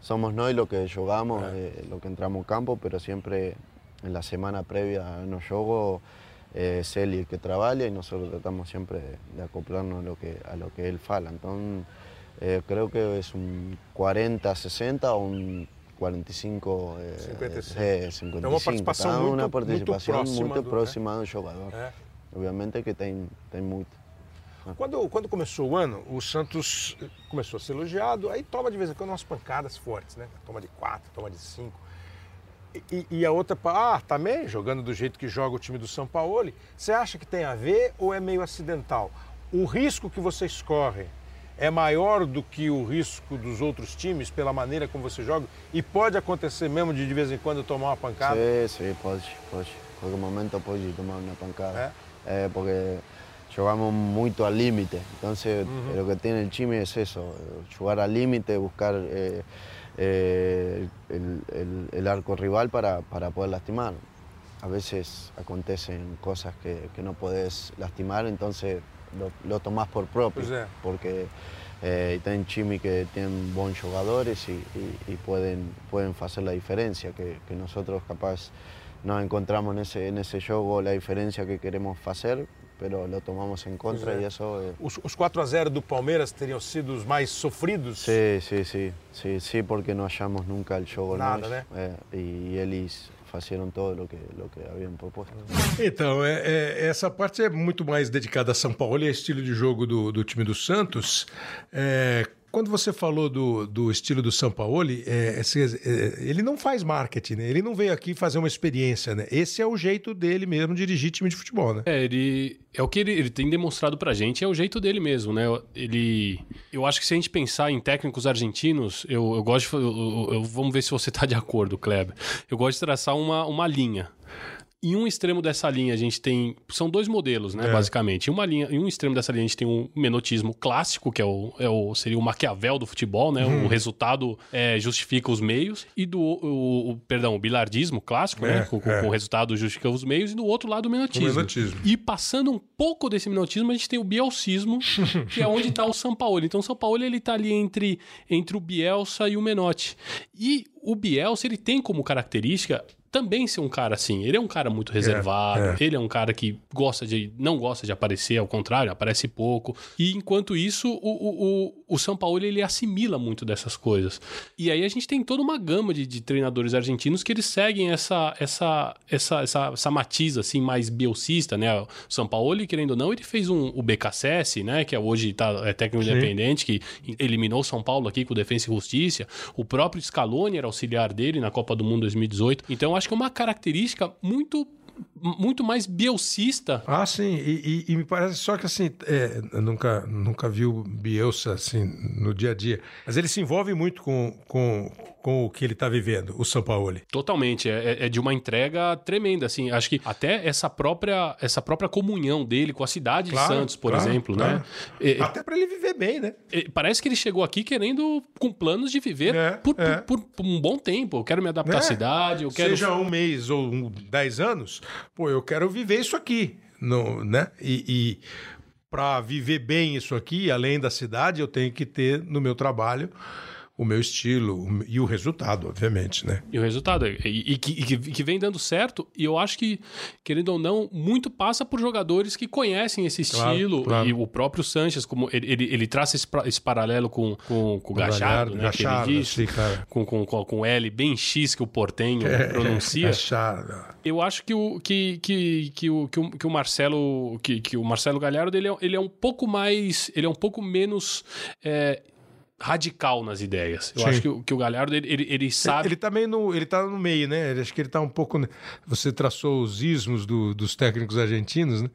Somos noise lo que jugamos, eh, lo que entramos en campo, pero siempre en la semana previa a no juego eh, es él el que trabaja y nosotros tratamos siempre de, acoplarnos a lo que, a lo que él fala. Entonces, eh, creo que es un 40-60 o un 45 eh, 55. Eh, 55. É uma participação tá? muito, uma participação muito próxima, muito do, próxima né? do jogador. É. Obviamente que tem, tem muito. Quando, quando começou o ano, o Santos começou a ser elogiado, aí toma de vez em quando umas pancadas fortes, né? Toma de quatro, toma de cinco. E, e, a outra, ah, também jogando do jeito que joga o time do São Paulo. Você acha que tem a ver ou é meio acidental? O risco que vocês correm é maior do que o risco dos outros times pela maneira como você joga? E pode acontecer mesmo de de vez em quando tomar uma pancada? Sim, sim, pode, pode. Em qualquer momento pode tomar uma pancada. É? é porque jogamos muito al límite. Então, uhum. o que tem o time é isso: jogar al límite, buscar eh, eh, el, el, el, arco rival para, para poder lastimar. A veces acontecen cosas que, que no puedes lastimar, entonces lo, lo tomás por propio, porque eh, tem time que tienen bons jogadores y, y, y, pueden, pueden hacer la diferencia, que, que nosotros capaz nos encontramos en ese, en ese juego la diferencia que queremos hacer, pero lo tomamos em contra é. e isso é... Os, os 4 a 0 do Palmeiras teriam sido os mais sofridos? Sim, sim, sim, sim, sim porque não achamos nunca o jogo Nada, né? É, e eles fizeram todo o que, o que haviam proposto. Então, é, é, essa parte é muito mais dedicada a São Paulo e ao estilo de jogo do, do time do Santos. É, quando você falou do, do estilo do Sampaoli, é, é, ele não faz marketing, né? Ele não veio aqui fazer uma experiência, né? Esse é o jeito dele mesmo dirigir time de futebol, né? É, ele é o que ele, ele tem demonstrado pra gente, é o jeito dele mesmo, né? Ele eu acho que se a gente pensar em técnicos argentinos, eu, eu gosto de, eu, eu, vamos ver se você tá de acordo, Kleber. Eu gosto de traçar uma, uma linha. Em um extremo dessa linha a gente tem. São dois modelos, né? É. Basicamente. Em, uma linha, em um extremo dessa linha a gente tem um menotismo clássico, que é o, é o, seria o Maquiavel do futebol, né? Hum. O resultado é, justifica os meios. E do. O, o, perdão, o bilardismo clássico, né? é? Com, é. com, o resultado justifica os meios. E do outro lado o menotismo. o menotismo. E passando um pouco desse menotismo, a gente tem o bielcismo, que é onde está o São Paulo. Então o São Paulo ele tá ali entre, entre o Bielsa e o Menotti. E o Bielsa ele tem como característica também ser um cara assim. Ele é um cara muito reservado, é, é. ele é um cara que gosta de não gosta de aparecer, ao contrário, aparece pouco. E enquanto isso, o, o, o, o São Paulo ele assimila muito dessas coisas. E aí a gente tem toda uma gama de, de treinadores argentinos que eles seguem essa essa essa essa, essa matiz assim mais bielcista, né? O São Paulo, querendo ou não, ele fez um, o BKSS, né, que é hoje tá, é técnico Sim. independente que eliminou o São Paulo aqui com Defensa e Justiça. O próprio Scaloni era auxiliar dele na Copa do Mundo 2018. Então acho que é uma característica muito muito mais bielcista. Ah, sim. E, e, e, me parece só que assim, é, nunca, nunca vi o Bielsa assim no dia a dia. Mas ele se envolve muito com, com, com o que ele está vivendo, o São Paulo. Totalmente. É, é, de uma entrega tremenda. Assim, acho que até essa própria, essa própria comunhão dele com a cidade claro, de Santos, por claro, exemplo, né? claro. né? até para ele viver bem, né? parece que ele chegou aqui querendo com planos de viver é, por, é. por, por, um bom tempo. Eu quero me adaptar à é. cidade. Eu quero... Seja um mês ou um, dez anos, pô, eu quero viver isso aqui, no, né? E, e para viver bem isso aqui, além da cidade, eu tenho que ter no meu trabalho o meu estilo e o resultado, obviamente, né? E o resultado, e, e, que, e, que, vem dando certo, e eu acho que, querendo ou não, muito passa por jogadores que conhecem esse estilo, claro, claro. e o próprio Sanches, como ele, ele, ele traça esse, esse, paralelo com, com, com o Gachardo, né? ele diz, sim, com, com, com L bem X que o Portenho é, pronuncia. Gachardo. Eu acho que o, que, que, que, o, que, o, que o Marcelo que, que o Marcelo Galhardo ele é, ele é um pouco mais ele é um pouco menos é, radical nas ideias. Eu Sim. acho que, o- que o Galhardo, ele, ele, ele sabe... Ele tá meio no, ele tá no meio, né? Ele- Acho que ele tá um pouco. Você traçou os ismos do- dos técnicos argentinos, né?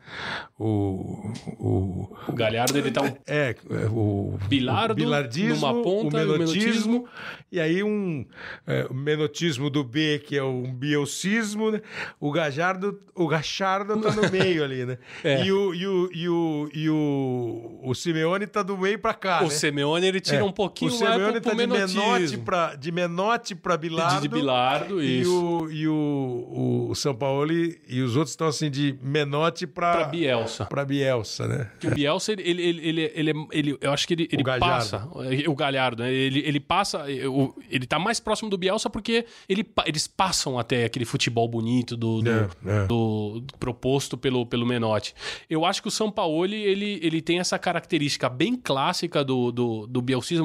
O, o O Galhardo, ele tá um é, é, o Bilardo o bilardismo, numa ponta, o e o menotismo, menotismo. e aí um é, o menotismo do B, que é um bielcismo, né? O Gajardo, o Gachardo tá no meio ali, né? É. E o e o e o, e o, o Simeone tá do meio pra cá, O né? Simeone, ele tira É. um pouquinho o Simeone tá de Menotti pra, de Menotti pra Bilardo. De Bilardo, e isso. o, e o, o São Paulo e os outros estão assim de Menotti Pra Bielsa. pra Bielsa, né? Que o Bielsa, ele, ele, ele, ele, ele, eu acho que ele, ele Galhardo. passa. O Galhardo, né? Ele, ele passa. o- Ele tá mais próximo do Bielsa porque ele, eles passam até aquele futebol bonito do, do, É, é. do- proposto pelo, pelo Menotti. Eu acho que o São Paulo ele, ele tem essa característica bem clássica do, do, do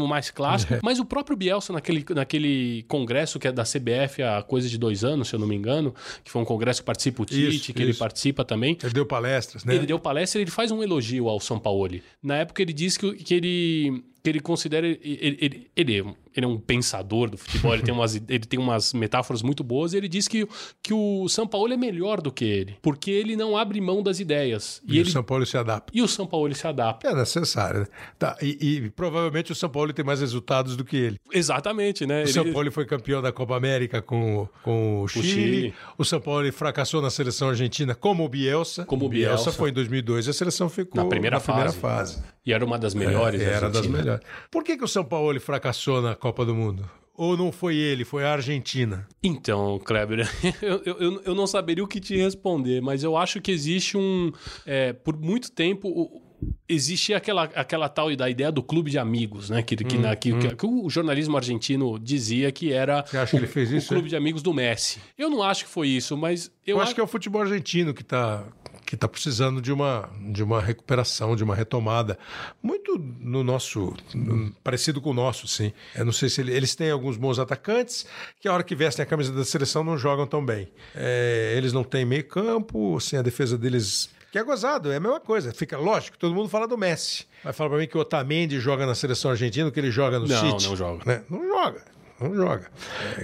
mais clássico, É. mas o próprio Bielsa, naquele, naquele congresso que é da CBF há coisa de dois anos, se eu não me engano, que foi um congresso que participa o Tite, Isso, que ele isso. participa também. Ele deu palestras, né? Ele deu palestra ele faz um elogio ao São Paulo. Na época ele disse que, que ele que ele considera ele, ele, ele, é um- ele é um pensador do futebol, ele tem umas ele tem umas metáforas muito boas e ele diz que, que o São Paulo é melhor do que ele, porque ele não abre mão das ideias. E, E, o São Paulo se adapta. e o São Paulo se adapta. É necessário, né? Tá, e, e provavelmente o São Paulo tem mais resultados do que ele. Exatamente, né? O São Paulo foi campeão da Copa América com, com o Chile. Chile. O São Paulo fracassou na seleção argentina como o Bielsa. Como o O Bielsa Bielsa. foi em 2002 e a seleção ficou Na primeira primeira fase. fase. E era uma das melhores. É, da era das melhores. Por que, que o São Paulo fracassou na Copa do Mundo? Ou não foi ele, foi a Argentina? Então, Kleber, eu, eu, eu não saberia o que te responder, mas eu acho que existe um. é, por muito tempo. o- Existia aquela, aquela tal da ideia do clube de amigos, né? Que, que, na- que- que- que o jornalismo argentino dizia que era Hum, Você acha que ele fez o isso? clube de amigos do Messi. Eu não acho que foi isso, mas eu, Eu, acho que é o futebol argentino que está que tá precisando de uma, de uma recuperação, de uma retomada. Muito no nosso. no- parecido com o nosso, sim. Eu não sei se ele- eles têm alguns bons atacantes que a hora que vestem a camisa da seleção não jogam tão bem. É, eles não têm meio campo, assim, a defesa deles. Que é gozado, é a mesma coisa. Fica lógico, todo mundo fala do Messi. Vai falar pra mim que o Otamendi joga na seleção argentina, que ele joga no Não, City. não joga. né? Não joga. Não joga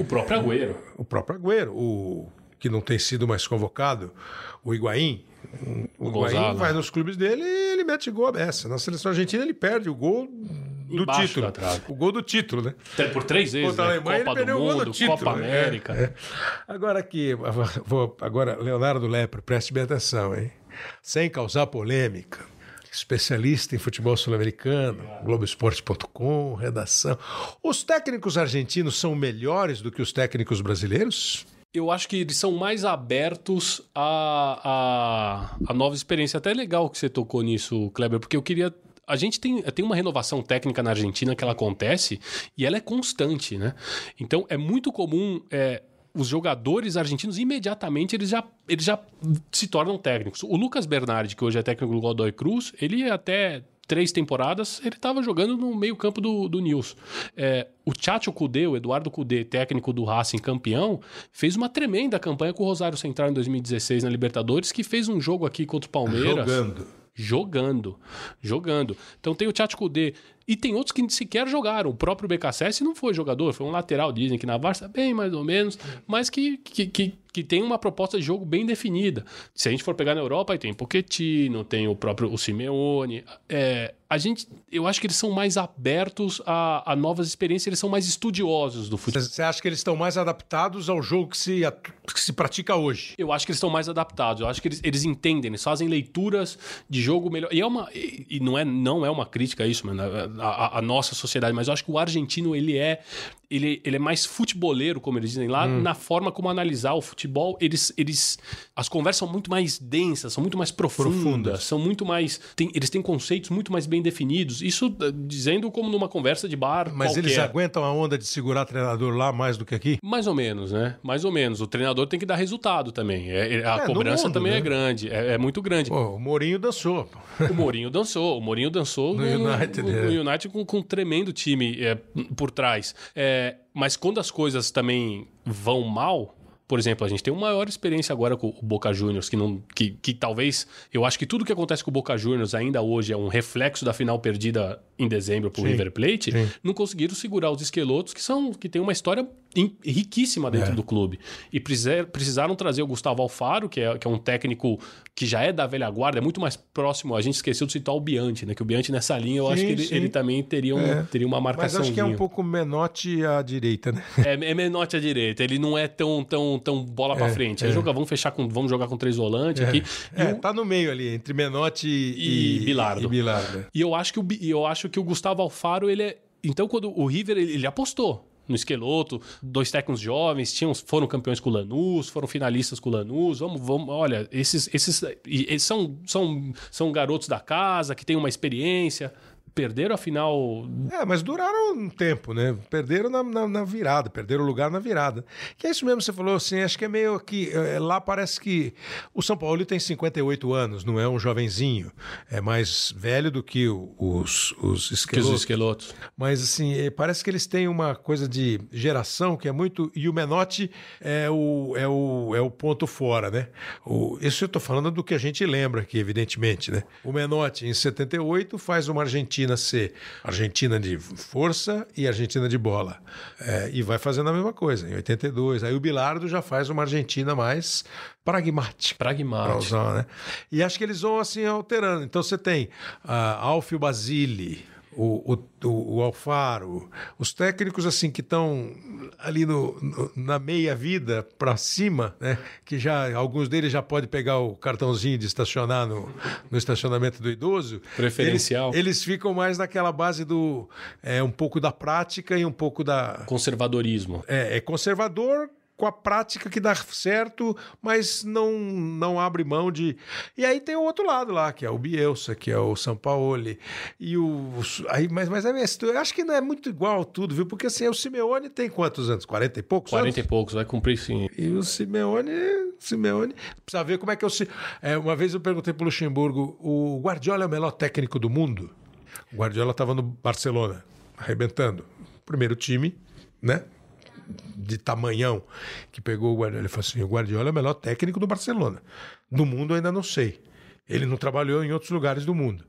o próprio Agüero. o próprio Agüero, o que não tem sido mais convocado, o Higuaín. O, O Higuaín Gonzalo. vai nos clubes dele e ele mete gol a beça. Na seleção argentina ele perde o gol do Embaixo título. O gol do título, né? Por três vezes, Contra a né? Alemanha ele Copa do perdeu o gol do Mundo, título. Copa né? América. É, é. Agora aqui, vou, agora, Leonardo Lepre, preste bem atenção, hein? Sem causar polêmica. Especialista em futebol sul-americano, Globoesporte.com, redação. Os técnicos argentinos são melhores do que os técnicos brasileiros? Eu acho que eles são mais abertos a, a, a nova experiência. Até é legal que você tocou nisso, Kleber, porque eu queria. A gente tem, tem uma renovação técnica na Argentina que ela acontece e ela é constante, né? Então é muito comum. é, os jogadores argentinos imediatamente eles já, eles já se tornam técnicos. O Lucas Bernardi, que hoje é técnico do Godoy Cruz, ele até três temporadas, ele estava jogando no meio-campo do, do News. É, o Tchatcho Kudê, o Eduardo Kudê, técnico do Racing campeão, fez uma tremenda campanha com o Rosário Central em 2016 na Libertadores, que fez um jogo aqui contra o Palmeiras. Jogando. Jogando. Jogando. Então tem o Tchatcho. E tem outros que sequer jogaram. O próprio BKSS não foi jogador, foi um lateral, dizem que na Varsa, bem mais ou menos, mas que, que, que, que tem uma proposta de jogo bem definida. Se a gente for pegar na Europa, aí tem Pochettino, tem o próprio o Simeone. É, a gente, eu acho que eles são mais abertos a, a novas experiências, eles são mais estudiosos do futebol. Você acha que eles estão mais adaptados ao jogo que se, que se pratica hoje? Eu acho que eles estão mais adaptados. Eu acho que eles, eles entendem, eles fazem leituras de jogo melhor. E, é uma, e, e não, é, não é uma crítica a isso, mano, a, a- nossa sociedade, mas eu acho que o argentino ele é, ele, ele é mais futeboleiro, como eles dizem lá, na forma como analisar o futebol. Eles, eles, as conversas são muito mais densas, são muito mais profundas, Profundas. são muito mais. tem- eles têm conceitos muito mais bem definidos. Isso eh, dizendo como numa conversa de bar. Mas qualquer. eles aguentam a onda de segurar treinador lá mais do que aqui? Mais ou menos, né? Mais ou menos. O treinador tem que dar resultado também. É- é- a É, no cobrança mundo, também né? é grande, é, é muito grande. Pô, o Mourinho dançou. O Mourinho dançou, o Mourinho dançou No United, no, é. no United com, com um tremendo time é, por trás. É, mas quando as coisas também vão mal, por exemplo, a gente tem uma maior experiência agora com o Boca Juniors, que, não, que, que talvez. Eu acho que tudo que acontece com o Boca Juniors ainda hoje é um reflexo da final perdida em dezembro pro Sim, River Plate. sim. Não conseguiram segurar os esquelotos, que são que tem uma história riquíssima dentro É. do clube. E precisa- precisaram trazer o Gustavo Alfaro, que é, que é um técnico que já é da velha guarda, é muito mais próximo. A gente esqueceu de citar o Bianchi, né? Que o Bianchi nessa linha eu acho Sim, que ele, ele também teria, um, É. teria uma Mas marcação. acho que é um pouco menote à direita, né? É, é menote à direita. Ele não é tão, tão, tão bola pra É, frente. é. Aí joga, vamos fechar com. Vamos jogar com três volantes aqui. E É, o- tá no meio ali, entre Menotti e, E Bilardo. E Bilardo. E eu acho que o, eu acho que o Gustavo Alfaro, ele é. Então, quando o River, ele, ele apostou no esqueloto, dois técnicos jovens, tinham, foram campeões com o Lanús, foram finalistas com o Lanús. Vamos, vamos, olha, esses, esses, e- eles são, são, são garotos da casa que têm uma experiência. Perderam a final. É, mas duraram um tempo, né? Perderam na, na- na virada, perderam o lugar na virada. Que é isso mesmo você falou, assim, acho que é meio que. é, lá parece que o São Paulo tem 58 anos, não é um jovenzinho. É mais velho do que os, os Que os esquelotos. esquelotos. Mas assim, eh, parece que eles têm uma coisa de geração que é muito. E o Menotti é o, é o, é o ponto fora, né? O, isso eu estou falando do que a gente lembra aqui, evidentemente, né? O Menotti, em 78, faz uma Argentina ser Argentina de força e Argentina de bola. Eh, e vai fazendo a mesma coisa, em 82. Aí o Bilardo já faz uma Argentina mais pragmática. Pra Pragmático. usar, né? E acho que eles vão assim alterando. Então você tem a Alfio Basile, o, o, o, Alfaro, os técnicos assim que estão ali no, no- na meia vida para cima, né? Que já alguns deles já pode pegar o cartãozinho de estacionar no, no estacionamento do idoso. Preferencial. Eles, eles ficam mais naquela base do é, um pouco da prática e um pouco da Conservadorismo. é, é conservador com a prática que dá certo, mas não, não abre mão de. E aí tem o outro lado lá, que é o Bielsa, que é o Sampaoli. E o. Aí, mas, mas é eu acho que não é muito igual tudo, viu? Porque assim, o Simeone tem quantos anos? 40 e poucos 40 e anos? poucos, vai cumprir sim. E o Simeone, Simeone, precisa ver como é que eu se. É, uma vez eu perguntei para o Luxemburgo: o Guardiola é o melhor técnico do mundo? O Guardiola estava no Barcelona, arrebentando. Primeiro time, né? De tamanhão que pegou o Guardiola. Ele falou assim: o Guardiola é o melhor técnico do Barcelona. Do mundo ainda não sei. Ele não trabalhou em outros lugares do mundo.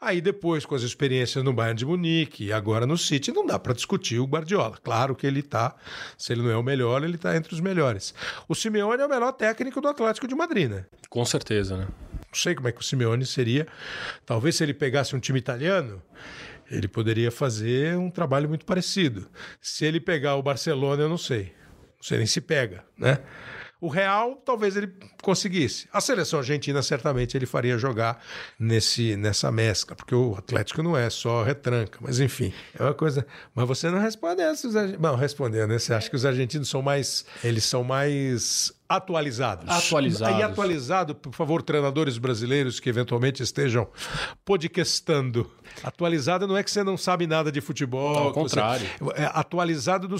Aí depois, com as experiências no Bayern de Munique e agora no City, não dá para discutir o Guardiola. Claro que ele tá, se ele não é o melhor, ele tá entre os melhores. O Simeone é o melhor técnico do Atlético de Madrid, né? Com certeza, né? Não sei como é que o Simeone seria. Talvez se ele pegasse um time italiano, ele poderia fazer um trabalho muito parecido. Se ele pegar o Barcelona, eu não sei. Não sei nem se pega, né? O Real, talvez ele conseguisse. A seleção argentina, certamente, ele faria jogar nesse, nessa mescla, porque o Atlético não é só retranca, mas enfim, é uma coisa. Mas você não responde essa. os argen- Não, respondendo, né? Você acha que os argentinos são mais. Eles são mais atualizados. Atualizados. Aí, atualizado, por favor, treinadores brasileiros que eventualmente estejam podcastando. Atualizado não é que você não sabe nada de futebol. Ao que você- contrário. é atualizado no,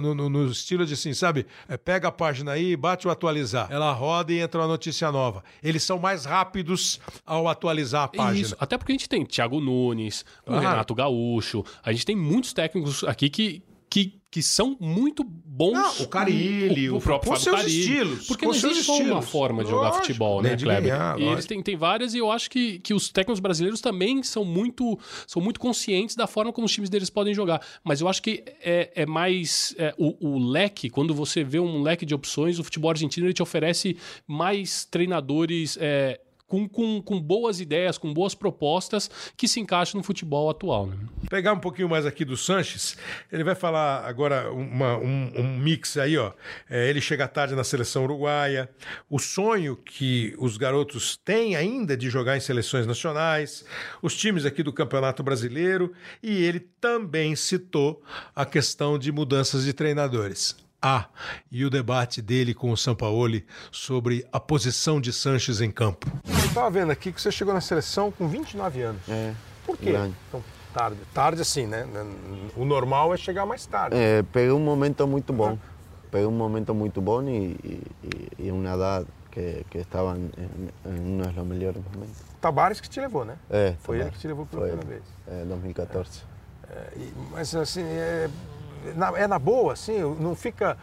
no, no- no- estilo de assim, sabe? É, pega a página aí, bate o atualizar. Ela roda e entra uma notícia nova. Eles são mais rápidos ao atualizar a página. Isso, até porque a gente tem Thiago Nunes, Claro. Renato Gaúcho, a gente tem muitos técnicos aqui que, que, que são muito bons. Não, o Carille, o, o próprio com Fábio seus estilos, Porque não existe só uma forma de jogar Lógico, futebol, nem né, de Kleber? ganhar, e eles têm, têm várias e eu acho que, que os técnicos brasileiros também são muito, são muito conscientes da forma como os times deles podem jogar. Mas eu acho que é, é mais é, o, o leque, quando você vê um leque de opções, o futebol argentino ele te oferece mais treinadores. é, com, com, com boas ideias, com boas propostas que se encaixam no futebol atual. Né? pegar um pouquinho mais aqui do Sanches, ele vai falar agora uma- um, um mix aí, ó. É, ele chega tarde na seleção uruguaia, o sonho que os garotos têm ainda de jogar em seleções nacionais, os times aqui do Campeonato Brasileiro, e ele também citou a questão de mudanças de treinadores. Ah, e o debate dele com o Sampaoli sobre a posição de Sanches em campo. Eu estava vendo aqui que você chegou na seleção com 29 anos. É, Por quê? grande. Tão tarde. Tarde assim, né? O normal é chegar mais tarde. É, peguei um momento muito bom. Peguei um momento muito bom e, e, e- uma idade que, que estava em, um dos melhores momentos. Tabares que te levou, né? É, Foi também. ele que te levou pela primeira vez. É, 2014. É, e- mas assim, é, é na boa, assim, não fica.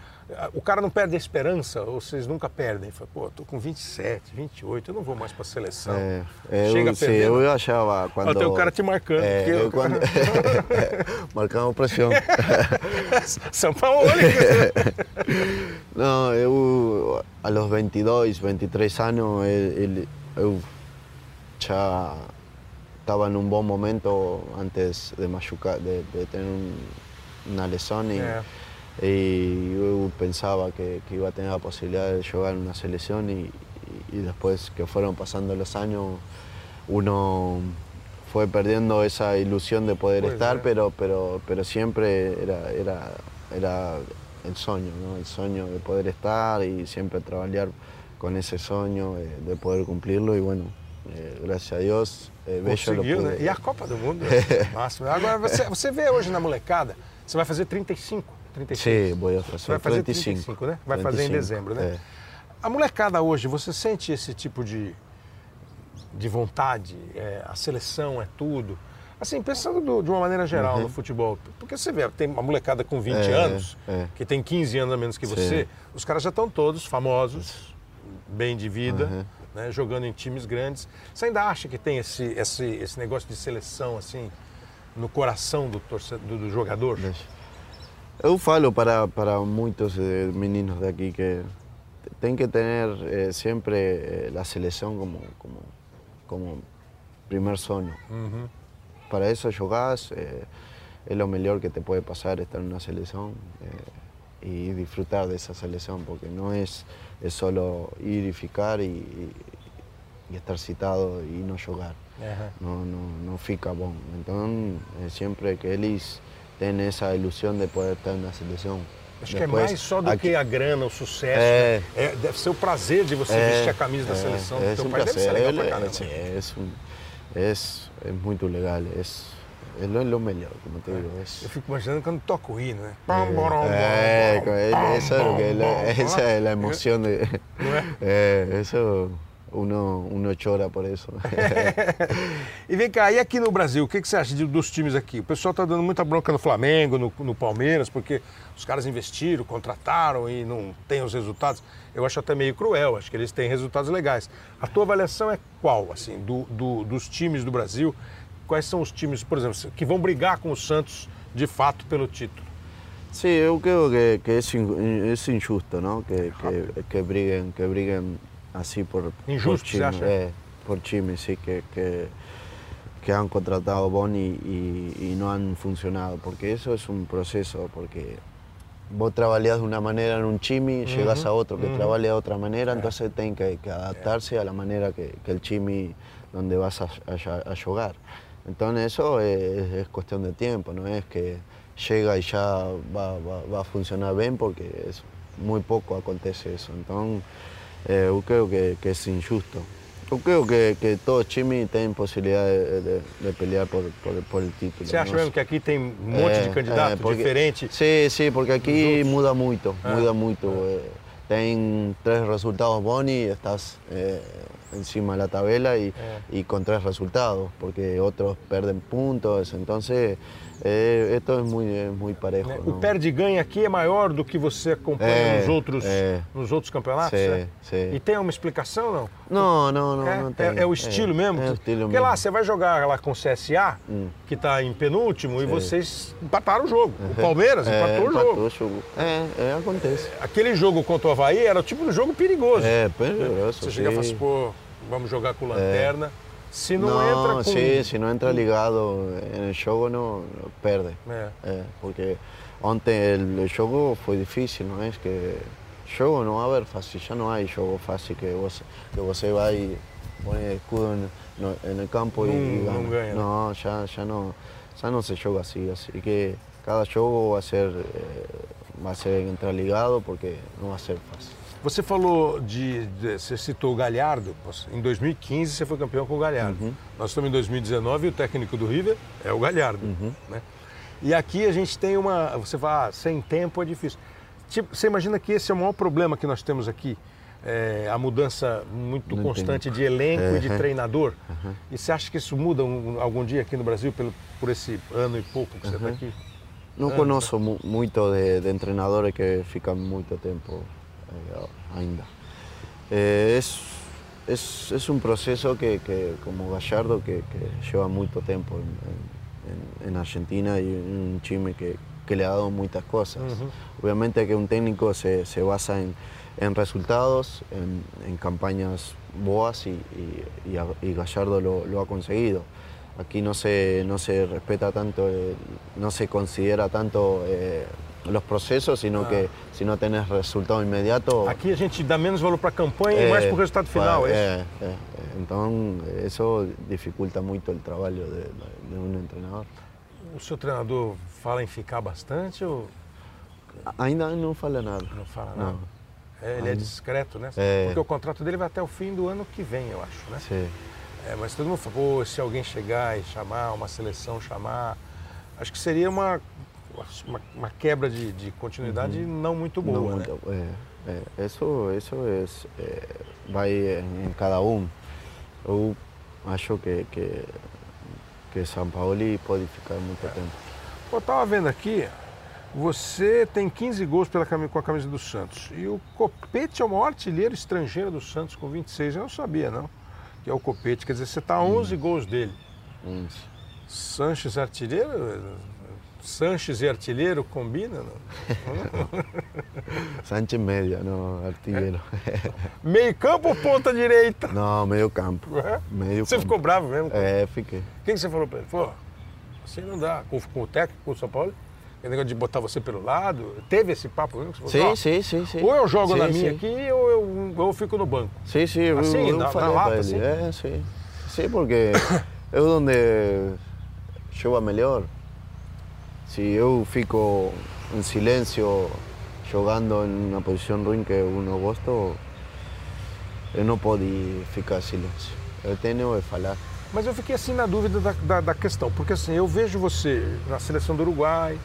O cara não perde a esperança, ou vocês nunca perdem. Fala, pô, tô com 27, 28, eu não vou mais pra seleção. É, eu, Chega sim, perdendo. eu achava quando... Tem o cara te marcando. É, eu eu- quando... Marcamos pressão. São Paulo. Não, eu a los 22, 23 anos, ele- eu já estava num bom momento antes de machucar, de, de ter um, uma lesão e, É. e eu pensava que, que ia ter a possibilidade de jogar na seleção e, e depois que foram passando os anos, uno fue perdiendo esa ilusión de poder Pues, estar, eh. pero, pero, pero siempre era, era, era el sueño, ¿no? el sueño de poder estar y siempre trabajar con ese sueño, eh, de poder cumplirlo y bueno, eh, gracias a Dios, eh, lo Conseguiu, né? E a Copa do Mundo. Máximo. Agora, você, você vê hoje na molecada, você vai fazer 35, 36. Sí, voy a Você vai fazer 35. 35, né? Vai fazer em 35, dezembro, né? é. A molecada hoje, você sente esse tipo de, de vontade? É, a seleção é tudo? Assim, pensando do- de uma maneira geral no futebol. Porque você vê, tem uma molecada com 20 Uhum. É, anos, é. que tem 15 anos a menos que você, Sim. os caras já estão todos famosos, bem de vida, Uhum. né, jogando em times grandes. Você ainda acha que tem esse, esse, esse negócio de seleção, assim, no coração do, torce- do, do jogador? Eu falo para, para muitos eh, meninos de aquí que tem que tener eh, siempre eh, la selección como, como, como primer sueño. Para eso jugás, eh, es lo mejor que te puede pasar estar selección eh, y disfrutar de esa selección, porque no es, es solo ir y ficar y estar citado y no jugar. Aham. no, no, no fica bom. Então, é sempre que eles têm essa ilusão de poder estar na seleção. Acho que é Depois, mais só do aqui- que a grana, o sucesso. É. né? É, deve ser o prazer de você é, vestir a camisa da é, seleção é do teu um pai. Deve ser prazer, legal ele- pra caramba. sim, é, é, é muito legal, é, é lo melhor, como te digo. Eu É, fico imaginando quando toca o hino, né? É, é, essa, é o bom. é a emoção de. Não é? É, isso, uno, uno chora por isso. E vem cá, e aqui no Brasil, o que, que você acha dos times aqui? O pessoal tá dando muita bronca no Flamengo, no, no Palmeiras, porque os caras investiram, contrataram e não tem os resultados. Eu acho até meio cruel, acho que eles têm resultados legais. A tua avaliação é qual, assim, do, do- dos times do Brasil? Quais são os times, por exemplo, que vão brigar com o Santos de fato pelo título? Sí, yo creo que, que es injusto, ¿no? Que, que, que briguen, que briguen así por, Injusto, por ¿se acha? eh, por Chime, sí, que, que, que han contratado Boni y, y no han funcionado, porque eso es un proceso, porque vos trabajas de una manera en un chimi, llegas a otro que trabaja de otra manera, entonces tienen que, que adaptarse a la manera que, que el chimi donde vas a, a, a jugar. Entonces eso es, es cuestión de tiempo, no es que llega y ya va, va, va a funcionar bien porque es muy poco acontece eso. Entonces eh, yo creo que, que es injusto. Yo creo que, que todos Chimi tienen posibilidad de, de- de pelear por, por, por el título. Você acha mesmo que aqui tem um monte de É, candidato é, porque- diferente? Sí, sí, porque aquí outros. muda muito, Ah, muda muito. eh, Ten tres resultados boni y estás eh, encima de la tabela y, y con tres resultados, porque otros pierden puntos. Entonces, eh, esto es muy, es muy parejo. né? O ¿no? perde e ganha aqui é maior do que você acompanha É, nos, outros, é. nos outros campeonatos? Sim, né? sim. E tem uma explicação, não? No, no, no, é, é- tem. é o estilo mesmo? É o estilo Porque mesmo. lá você vai jogar lá com o CSA, que está em penúltimo, e vocês empataram o jogo. O Palmeiras É, empatou o jogo. empatou o jogo. É, é, acontece. Aquele jogo contra o Havaí era o tipo de jogo perigoso. É, perigoso, Você chega e fala assim, sim. pô, vamos jogar com lanterna. Se não, entra sí, si no entra ligado en el juego no, no perde. É. Eh, porque antes el, el juego fue difícil, ¿no? Es que juego no va a haber fácil, ya no hay juego fácil que vos, que vos va y pone escudo en, no- en el campo y, y No, gana. no. No, ya, ya no, ya no se juega así, así que cada juego va a ser, eh, va a ser entrar ligado porque no va a ser fácil. Você falou de, de- Você citou o Galhardo. Em 2015 você foi campeão com o Galhardo. Uhum. Nós estamos em 2019 e o técnico do River é o Galhardo. Uhum. Né? E aqui a gente tem uma. Você fala, ah, sem tempo é difícil. Tipo, você imagina que esse é o maior problema que nós temos aqui? É, a mudança muito Não constante entendi. de elenco e de Uhum. treinador. E você acha que isso muda um- algum dia aqui no Brasil pelo, por esse ano e pouco que você está aqui? não conheço mu- muito de, de treinadores que ficam muito tempo ainda. Eh, es, es, es un proceso que, que como Gallardo que, que lleva mucho tiempo en, en- en Argentina y un time que, que le ha dado muchas cosas. Obviamente que un técnico se, se basa en, en resultados, en, campañas boas y, y- y a- y Gallardo lo, lo ha conseguido. Aquí no se, no se respeta tanto, el- no se considera tanto eh, los procesos, sino que si no tenés resultado inmediato... Aqui a gente dá menos valor para a campanha e mais para o resultado final, é isso? é, é. Então, isso dificulta muito o trabalho de, de um treinador. O seu treinador fala em ficar bastante ou Ainda não fala nada. não fala Não. nada? É, ele é discreto, né? É. Porque o contrato dele vai até o fim do ano que vem, eu acho, né? Sim. É, mas todo mundo fala, pô, se alguém chegar e chamar, uma seleção chamar, acho que seria uma, uma, uma quebra de, de continuidade não muito boa, Não né? muito, é, é. Isso, isso é, é, vai em cada um. Eu acho que, que, que São Paulo pode ficar muito tempo. Pô, eu tava vendo aqui, você tem 15 gols pela, com a camisa do Santos. E o Copete é o maior artilheiro estrangeiro do Santos com 26. Eu não sabia, não. Que é o Copete. Quer dizer, você tá a 11 gols dele. Uns. Sanches artilheiro? Sanches e artilheiro combina? Não? Sánchez média, não artilheiro. Meio campo ou ponta direita? não, meio campo. É? Meio Você campo. ficou bravo mesmo? É, fiquei. O que, que você falou pra ele? Assim não dá. Com, com o técnico, com o São Paulo? Aquele negócio de botar você pelo lado. Teve esse papo mesmo? que você falou, Sim, sim, sim, sim. Ou eu jogo Sim, na minha sim. aqui ou eu, eu fico no banco. Sim, sim, eu, Assim, eu na- na falei lata, para ele. assim? É, sim. Sim, porque eu onde joga melhor. Se eu fico em silêncio jogando em uma posição ruim que eu não gosto, eu não posso ficar em silêncio. Eu tenho que falar. Mas eu fiquei assim na dúvida da, da, da questão, porque assim, eu vejo você na seleção do Uruguai,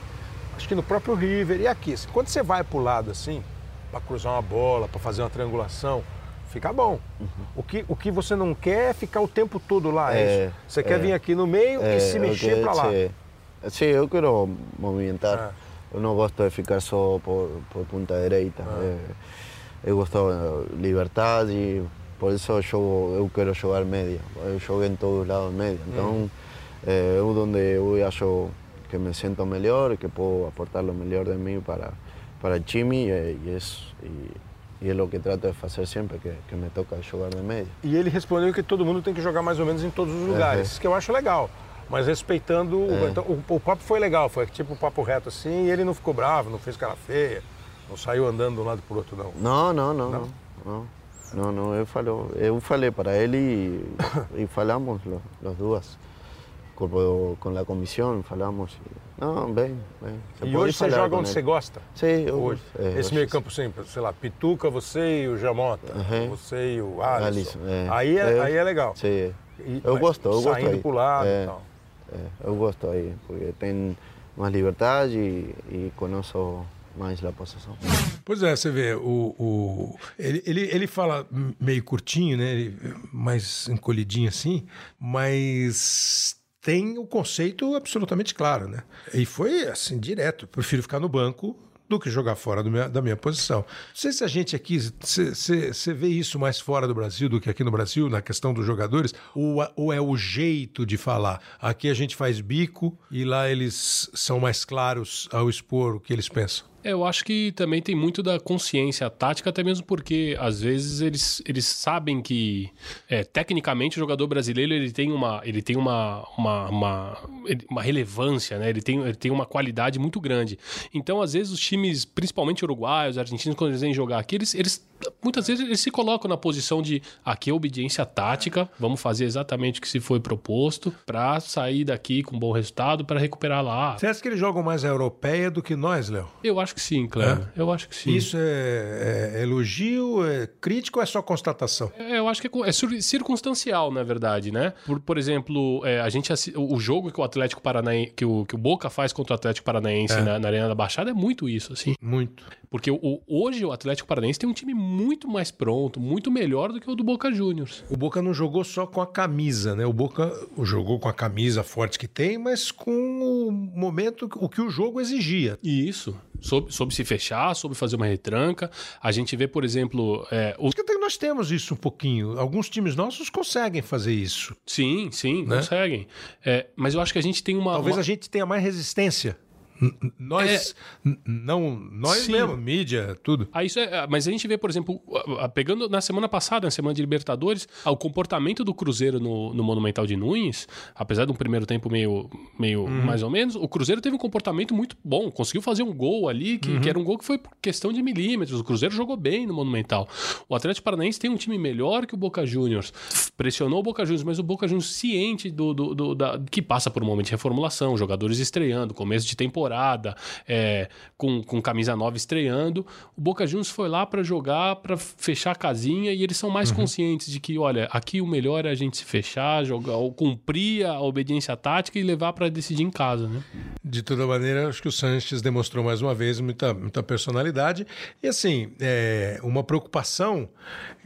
acho que no próprio River, e aqui, assim, quando você vai pro lado assim, para cruzar uma bola, para fazer uma triangulação, fica bom. O, que, o que você não quer é ficar o tempo todo lá, é, É, isso? Você quer é. vir aqui no meio e se mexer para lá. Sim, sim, eu quero movimentar. Ah. Não gosto de ficar só por, por ponta direita. Ah. Eh, eu gosto de liberdade, por isso eu, jogo, eu quero jogar média. Eu jogo em todos os lados média. Então, eh, eu onde eu acho que me sinto melhor, que posso aportar o melhor de mim para, para o time, e, e, es- e, e é o que trato de fazer sempre, que, que me toca jogar de média. E ele respondeu que todo mundo tem que jogar mais ou menos em todos os lugares, que eu acho legal. Mas respeitando. o- É. então, o, o papo foi legal, foi tipo um papo reto assim, e ele não ficou bravo, não fez cara feia, não saiu andando de um lado pro outro, não. Não, não, não, Não? não. Não, não, eu, falo, eu falei para ele e, e falamos los, los duas. Com, com a comissão, falamos. Não, bem, bem. Você E hoje você joga onde ele. você gosta? Sim, eu Hoje. é, Esse meio campo sempre, sei lá, Pituca, você e o Jamota, Uhum. você e o Alisson. Alisson, é. Aí, é, aí é legal. Sim, E- eu gosto, eu gosto Saindo aí. pro lado É. e tal. É, eu gosto aí, porque tem mais liberdade e, e conheço mais a posição. Pois é, você vê, o, o- ele, ele, ele fala meio curtinho, né? ele- mais encolhidinho assim, mas tem o conceito absolutamente claro, né? E foi assim, direto. Prefiro ficar no banco do que jogar fora minha- da minha posição. Não sei se a gente aqui, você vê isso mais fora do Brasil do que aqui no Brasil, na questão dos jogadores, ou, ou é o jeito de falar? Aqui a gente faz bico e lá eles são mais claros ao expor o que eles pensam. É, eu acho que também tem muito da consciência tática, até mesmo porque às vezes eles, eles sabem que é, tecnicamente o jogador brasileiro ele tem uma ele tem uma, uma, uma, uma relevância, né? Ele tem, ele tem uma qualidade muito grande. Então, às vezes os times, principalmente uruguaios, argentinos, quando eles vêm jogar aqui, eles, eles muitas vezes eles se colocam na posição de aqui é obediência tática, vamos fazer exatamente o que se foi proposto para sair daqui com um bom resultado para recuperar lá. Você acha que eles jogam mais a europeia do que nós, Léo? Eu acho que sim, Cleber. Eu acho que sim. Isso é, é elogio, é crítico ou é só constatação? É, eu acho que é é, circunstancial, na verdade, né? Por, por exemplo, é, a gente o jogo que o Atlético Paranaense, que o, que o Boca faz contra o Atlético Paranaense na, na Arena da Baixada é muito isso, assim. Muito. Porque o- hoje o Atlético Paranaense tem um time muito mais pronto, muito melhor do que o do Boca Juniors. O Boca não jogou só com a camisa, né? O Boca jogou com a camisa forte que tem, mas com o momento, o que o jogo exigia. Isso. Soube, soube se fechar, soube fazer uma retranca. A gente vê, por exemplo. É, o... Nós temos isso um pouquinho. Alguns times nossos conseguem fazer isso. Sim, sim, né? conseguem. É, mas eu acho que a gente tem uma. Talvez uma... a gente tenha mais resistência. Nós, é, não, nós sim. mesmo, mídia, tudo. Ah, isso é, mas a gente vê, por exemplo, pegando na semana passada, na semana de Libertadores, o comportamento do Cruzeiro no, no Monumental de Nunes, apesar de um primeiro tempo meio, meio uhum. mais ou menos, o Cruzeiro teve um comportamento muito bom, conseguiu fazer um gol ali, que, uhum. que, era um gol que foi por questão de milímetros. O Cruzeiro jogou bem no Monumental. O Atlético Paranaense tem um time melhor que o Boca Juniors, pressionou o Boca Juniors, mas o Boca Juniors ciente do, do, do da, que passa por um momento de reformulação, jogadores estreando, começo de temporada temporada, é, com, com camisa nova estreando. O Boca Juniors foi lá para jogar, para fechar a casinha e eles são mais uhum. conscientes de que, olha, aqui o melhor é a gente se fechar, jogar, ou cumprir a obediência tática e levar para decidir em casa, né? De toda maneira, acho que o Sanches demonstrou mais uma vez muita, muita personalidade e assim, é, uma preocupação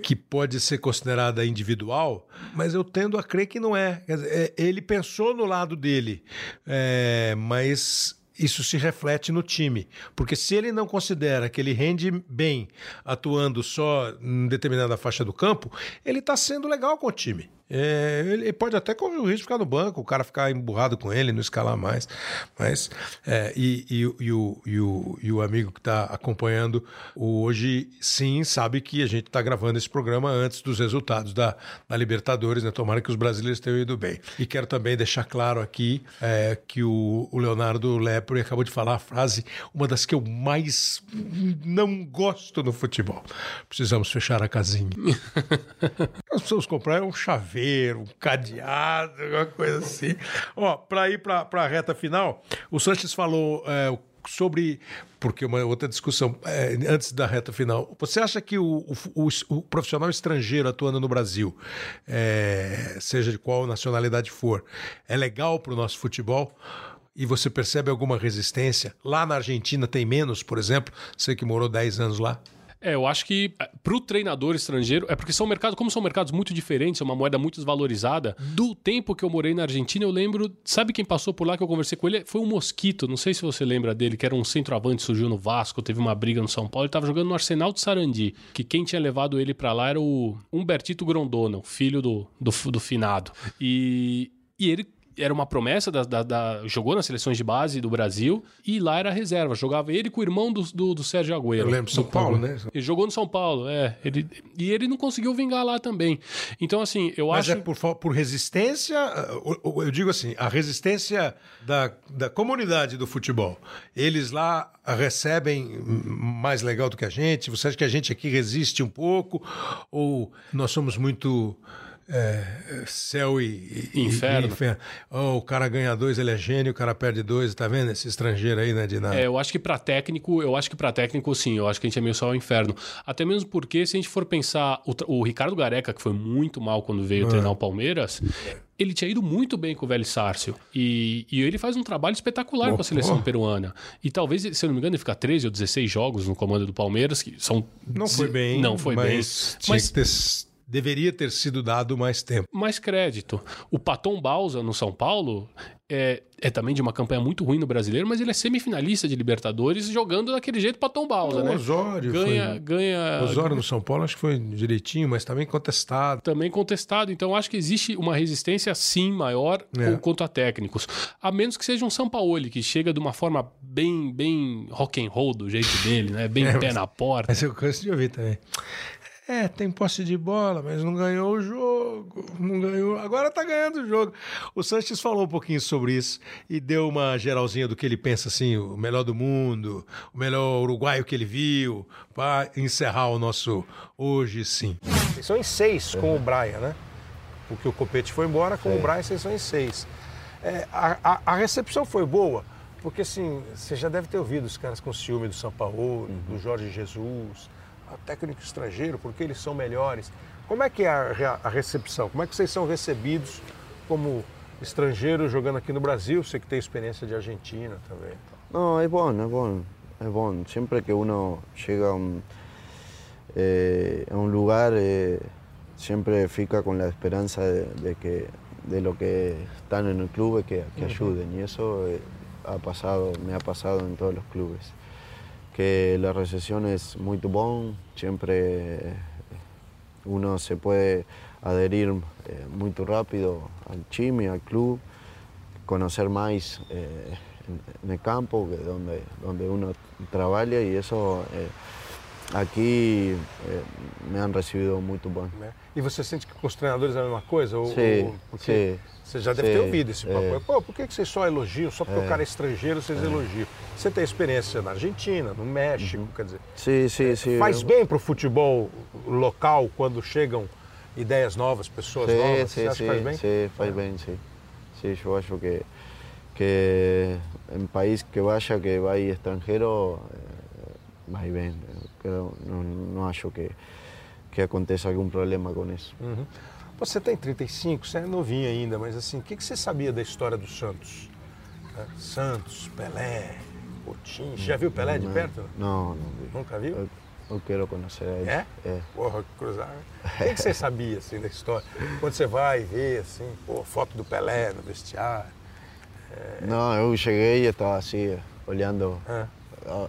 que pode ser considerada individual, mas eu tendo a crer que não é. é ele pensou no lado dele, é, mas isso se reflete no time. Porque se ele não considera que ele rende bem atuando só em determinada faixa do campo, ele está sendo legal com o time. É, ele pode até correr o risco de ficar no banco, o cara ficar emburrado com ele, não escalar mais. Mas, é, e, e, e, o, e, o, e o amigo que está acompanhando hoje, sim, sabe que a gente está gravando esse programa antes dos resultados da, da Libertadores, né? Tomara que os brasileiros tenham ido bem. E quero também deixar claro aqui é, que o, o Leonardo Lepre acabou de falar a frase, uma das que eu mais não gosto no futebol. Precisamos fechar a casinha. Nós precisamos comprar um chaveiro chaveiro, um cadeado, alguma coisa assim. Ó, para ir para a reta final, o Sanches falou é, sobre. Porque uma outra discussão é, antes da reta final. Você acha que o, o, o profissional estrangeiro atuando no Brasil, é, seja de qual nacionalidade for, é legal para o nosso futebol? e você percebe alguma resistência? Lá na Argentina tem menos, por exemplo? Você que morou 10 anos lá. É, eu acho que é, para o treinador estrangeiro, é porque são mercados, como são mercados muito diferentes, é uma moeda muito desvalorizada. Do tempo que eu morei na Argentina, eu lembro, sabe quem passou por lá que eu conversei com ele? Foi um Mosquito, não sei se você lembra dele, que era um centroavante, surgiu no Vasco, teve uma briga no São Paulo, ele estava jogando no Arsenal de Sarandi, que quem tinha levado ele para lá era o Humbertito Grondona, o filho do, do, do finado. E, e ele era uma promessa da, da, da, jogou nas seleções de base do Brasil e lá era reserva. Jogava ele com o irmão do, do, do Sérgio Agüero. Eu lembro, São Paulo, né? Ele jogou no São Paulo, é. Ele, e ele não conseguiu vingar lá também. Então, assim, eu Mas acho. Mas é por, por resistência, eu digo assim, a resistência da, da comunidade do futebol. Eles lá recebem mais legal do que a gente? Você acha que a gente aqui resiste um pouco? Ou nós somos muito é, céu e, e inferno. E inferno. Oh, o cara ganha dois, ele é gênio, o cara perde dois, tá vendo? Esse estrangeiro aí, né, de nada. É, eu acho que para técnico, eu acho que para técnico, sim, eu acho que a gente é meio só o inferno. Até mesmo porque, se a gente for pensar, o, o Ricardo Gareca, que foi muito mal quando veio é. treinar o Palmeiras, ele tinha ido muito bem com o Velho Sárcio. E, e ele faz um trabalho espetacular oh, com a seleção oh. peruana. E talvez, se eu não me engano, ele fica 13 ou 16 jogos no comando do Palmeiras, que são. Não foi bem. Não foi mas bem. Tinha mas. Que ter deveria ter sido dado mais tempo. Mais crédito. O Paton Balsa no São Paulo é, é também de uma campanha muito ruim no brasileiro, mas ele é semifinalista de Libertadores jogando daquele jeito Paton Balsa, o né? Osório ganha, foi... ganha. Osório no São Paulo acho que foi direitinho, mas também contestado. Também contestado. Então acho que existe uma resistência sim maior é. quanto a técnicos, a menos que seja um São Paulo que chega de uma forma bem bem rock and roll do jeito dele, né? Bem é, pé mas... na porta. Mas eu canso de ouvir também. É, tem posse de bola, mas não ganhou o jogo. Não ganhou. Agora tá ganhando o jogo. O Sanches falou um pouquinho sobre isso e deu uma geralzinha do que ele pensa assim, o melhor do mundo, o melhor uruguaio que ele viu, para encerrar o nosso hoje sim. Vocês são em seis com o Brian, né? Porque o Copete foi embora, com o Brian vocês são em seis. É, a, a, a, recepção foi boa, porque assim, você já deve ter ouvido os caras com ciúme do São Paulo, uhum. do Jorge Jesus técnico estrangeiro, porque eles são melhores. Como é que é a, a recepção? Como é que vocês são recebidos como estrangeiro jogando aqui no Brasil? Você que tem experiência de Argentina também. Não, é bom, é bom, é bom. Sempre que uno chega um, eh, en un lugar eh, siempre fica con la esperanza de, de que de lo que están en el club que, que ayuden y eso eh, ha pasado, me ha pasado en todos los clubes. Que la recesión es muy bom, siempre eh, uno se puede adherir eh, muy rápido al chimi, al club, conocer más eh, en, el campo, donde, donde uno trabaja y eso eh, aqui eh, me han recebido muito bem. E você sente que com os treinadores é a mesma coisa? Ou, Sim, ou- porque sim, você já deve sim, ter ouvido esse papo. é. Pô, por que vocês só elogiam? Só porque o cara é estrangeiro vocês elogiam. Você tem experiência na Argentina, no México, Uhum. quer dizer. Sim, sim, sim. Faz bem para o futebol local quando chegam ideias novas, pessoas Sim, novas? sim, você acha sim, que faz bem? sim, faz bem, sim. Sim, eu acho que, que em país que vaya, que vai estrangeiro, eh, vai bem. Eu não, não acho que, que aconteça algum problema com isso. Uhum. Você tem 35, você é novinho ainda, mas assim, o que, que você sabia da história do Santos? Né? Santos, Pelé, Coutinho. Já viu Pelé de Não, perto? Não, não vi. Nunca viu? Eu, eu quero conhecer ele. É? É. Porra, cruzar. O que, que você sabia assim da história? Quando você vai ver assim, pô, foto do Pelé no vestiário. Não, eu cheguei e estava assim, olhando Ah,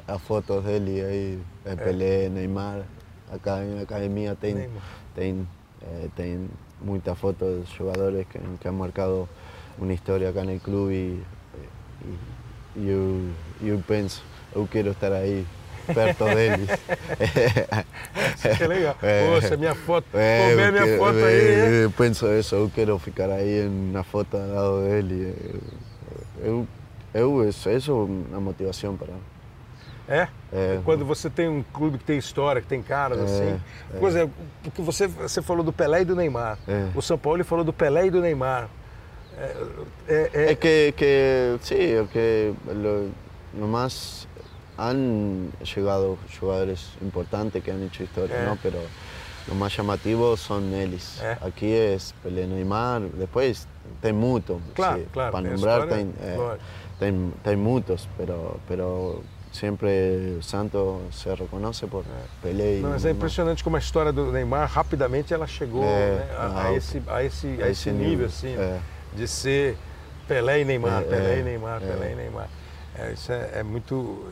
a- as fotos dele aí, é Pelé, Neymar. Acá na academia tem, Neymar. tem, eh, tem muitas fotos de jogadores que, que han marcado uma história acá no clube e, e, e eu, eu penso, eu quero estar aí, perto deles. que é legal. É. Pô, se a minha foto, É, pô, vê a eu minha quero- foto é, aí, hein? Eu penso isso, eu quero ficar aí na foto ao lado dele. Eu, eu, isso, isso é uma motivação para É? É. Quando você tem um clube que tem história, que tem caras É, assim. Por exemplo, porque você, você falou do Pelé e do Neymar. É. O São Paulo ele falou do Pelé e do Neymar. É, é- é- que, que es que lo, nomás han llegado jugadores importantes que han hecho historia. ¿no? Pero lo más llamativo son eles. Eh. Aquí es Pelé Neymar, después tem mucho. Claro, sí, claro, Para nombrar tem, tem, tem muchos, pero, pero siempre Santos se reconoce por Pelé Não, mas é impressionante como a história do Neymar rapidamente ela chegou É, né, a, a ah, esse, a, esse, a a esse nível, nível, assim, é. de ser Pelé e Neymar, É, Pelé é, e Neymar, é. Pelé e Neymar. É, isso é, é muito.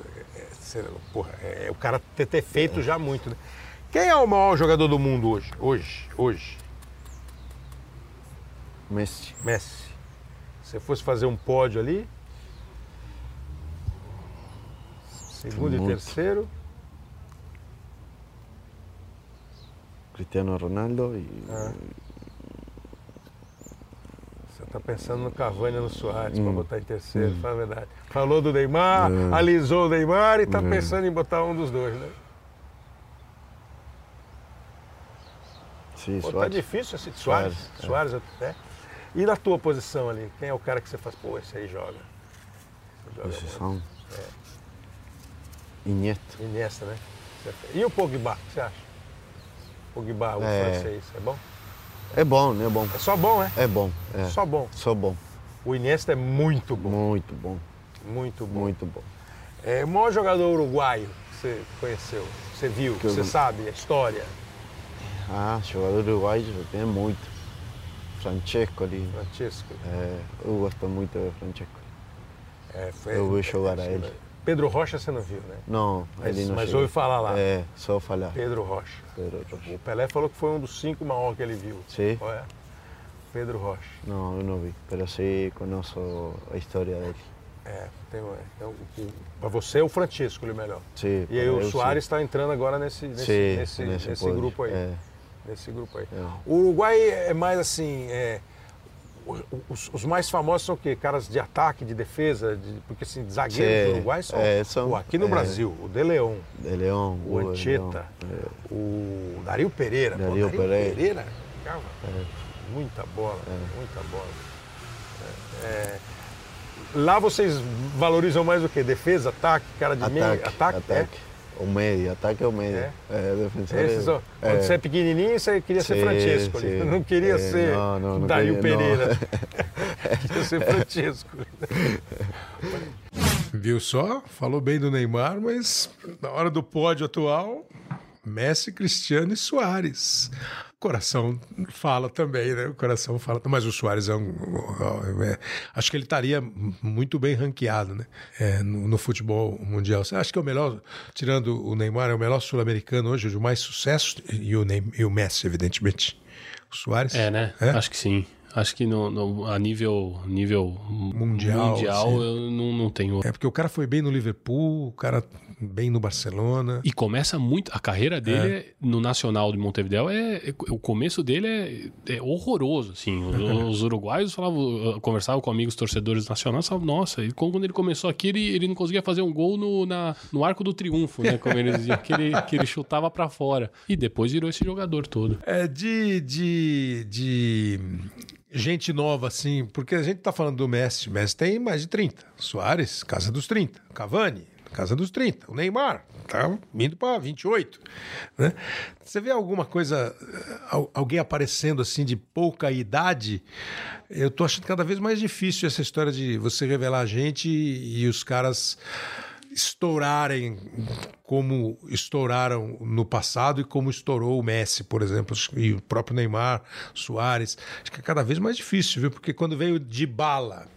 é, porra, é, o cara ter, ter feito já muito. Né? Quem é o maior jogador do mundo hoje? Hoje, hoje? Messi. Messi. Se você fosse fazer um pódio ali. Segundo e Muito. terceiro. Cristiano Ronaldo y Ah. Você está pensando no Cavani e no Soares para botar em terceiro, fala a verdade. Falou do Neymar, Hum. alisou o Neymar e está Hum. pensando em botar um dos dois, né? sí, Pô, tá Suárez. difícil esse Soares. Suárez, é. Soares até. E na tua posição ali, quem é o cara que você faz, pô, esse aí joga? Esse joga muito. Posición. Iniesta. Iniesta, né? E o Pogba, o que você acha? Pogba, o É. francês, é bom? É bom, é bom. É só bom, né? É bom. É. Só bom. Só bom. O Iniesta é muito bom, Muito bom. muito bom. Muito bom. É, o maior jogador uruguaio que você conheceu, que você viu, que Que eu- você sabe a história, Ah, jogador uruguaio tem muito. Francesco ali. Francisco. É, eu gosto muito de Francesco. É, foi- Eu vou jogar a é, ele. Pedro Rocha você não viu, né? Não, Mas, ele não mas chegou. ouve falar lá. É, só falar. Pedro Rocha. Pedro Rocha. O Pelé falou que foi um dos cinco maiores que ele viu. Sim? Qual é? Pedro Rocha. Não, eu não vi, mas sim conheço a história dele. É, tem, então, para você é o Francisco ele melhor. Sim, E aí o Soares está entrando agora nesse, nesse, Sim, nesse, nesse nesse grupo aí. É. Nesse grupo aí. É. O Uruguai é mais assim. é, o- os, os mais famosos são o quê? Caras de ataque, de defesa? de- porque assim, zagueiros Sim, do Uruguai são. é, são- Pô, aqui no é. Brasil, o De Leon, De Leão, o. Ancheta, É. o Dario Pereira. Pô, Dario Pereira. jogava muita bola, muita bola. É, é, lá vocês valorizam mais o quê? Defesa, ataque, cara de meio? Ataque, Ataque, ataque. O médio, ataque ou médio. É? É, defensor. É? Esses, ó, é. Quando você é pequenininho, você queria ser Sim, Francesco. ali. sim. Não queria É, ser não, não, não Dario queria. Pereira. queria ser Francesco. Viu só? Falou bem do Neymar, mas na hora do pódio atual, Messi, Cristiano e Soares. Coração fala também, né? O coração fala. Mas o Soares é um. é- acho que ele estaria muito bem ranqueado, né? É, no, no futebol mundial. Você acha que é o melhor, tirando o Neymar, é o melhor sul-americano hoje, de mais sucesso? E o, Neym- e o Messi, evidentemente. O Soares? É, né? É? Acho que sim. Acho que no, no- a nível, nível Mundial, mundial assim. eu não, não tenho. É porque o cara foi bem no Liverpool, o cara bem no Barcelona. E começa muito. A carreira dele é- no Nacional de Montevideo é, é- O começo dele é, é horroroso. Assim. Os, os uruguaios falavam, eu conversava com amigos torcedores nacionais, falavam, nossa, e quando ele começou aqui, ele, ele não conseguia fazer um gol no, na, no arco do triunfo, né? Como eles diziam, que ele, que ele chutava pra fora. E depois virou esse jogador todo. É de, de, de gente nova, assim, porque a gente tá falando do Messi. Messi tem mais de 30. Soares, casa dos 30. Cavani, casa dos 30. O Neymar, tá indo para 28. Né? Você vê alguma coisa, al- alguém aparecendo assim de pouca idade? Eu tô achando cada vez mais difícil essa história de você revelar a gente e os caras estourarem como estouraram no passado e como estourou o Messi, por exemplo, e o próprio Neymar, Soares. Acho que é cada vez mais difícil, viu? Porque quando veio de bala,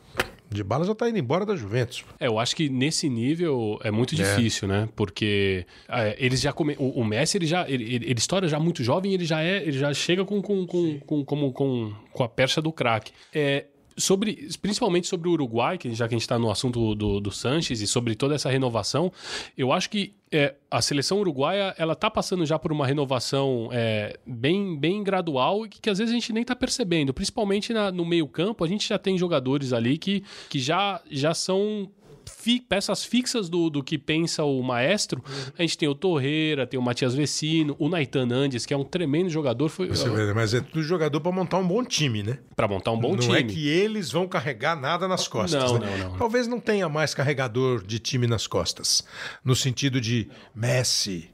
de bala já tá indo embora da Juventus. É, eu acho que nesse nível é muito difícil, né? Porque é, eles já come... o, o Messi ele já ele, ele, ele estoura já muito jovem, ele já é, ele já chega com com, com, com, com, com a percha do craque. É, sobre principalmente sobre o Uruguai, que já que a gente está no assunto do, do Sanches e sobre toda essa renovação, eu acho que é, a seleção uruguaia ela tá passando já por uma renovação é, bem, bem gradual e que, que às vezes a gente nem tá percebendo. Principalmente na- no meio campo, a gente já tem jogadores ali que, que já, já são fi- peças fixas do, do que pensa o maestro. A gente tem o Torreira, tem o Matias Vecino, o Naitan Andes, que é um tremendo jogador, foi Você vê, mas é tudo jogador para montar um bom time, né? para montar um bom não time. é que eles vão carregar nada nas costas. Não, né? não, não. Talvez não tenha mais carregador de time nas costas. No sentido de Messi.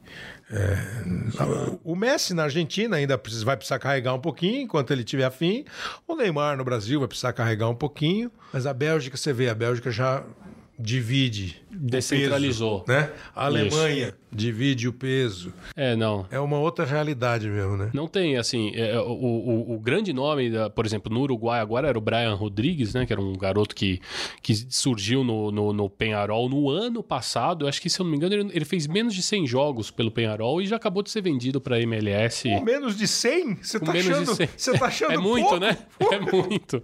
é, o Messi na Argentina ainda precisa- vai precisar carregar um pouquinho enquanto ele tiver afim. O Neymar no Brasil vai precisar carregar um pouquinho. Mas a Bélgica, você vê, a Bélgica já divide. Descentralizou. peso, né? A Alemanha divide o peso. É, não. É uma outra realidade mesmo, né? Não tem, assim, é, o, o, o grande nome, da- por exemplo, no Uruguai agora era o Brian Rodrigues, né? Que era um garoto que, que surgiu no, no, no Penharol no ano passado. Eu acho que, se eu não me engano, ele, ele fez menos de 100 jogos pelo Penharol e já acabou de ser vendido para MLS. Com menos de 100? Você tá achando, de 100. Você tá achando É muito, pouco? né? É muito.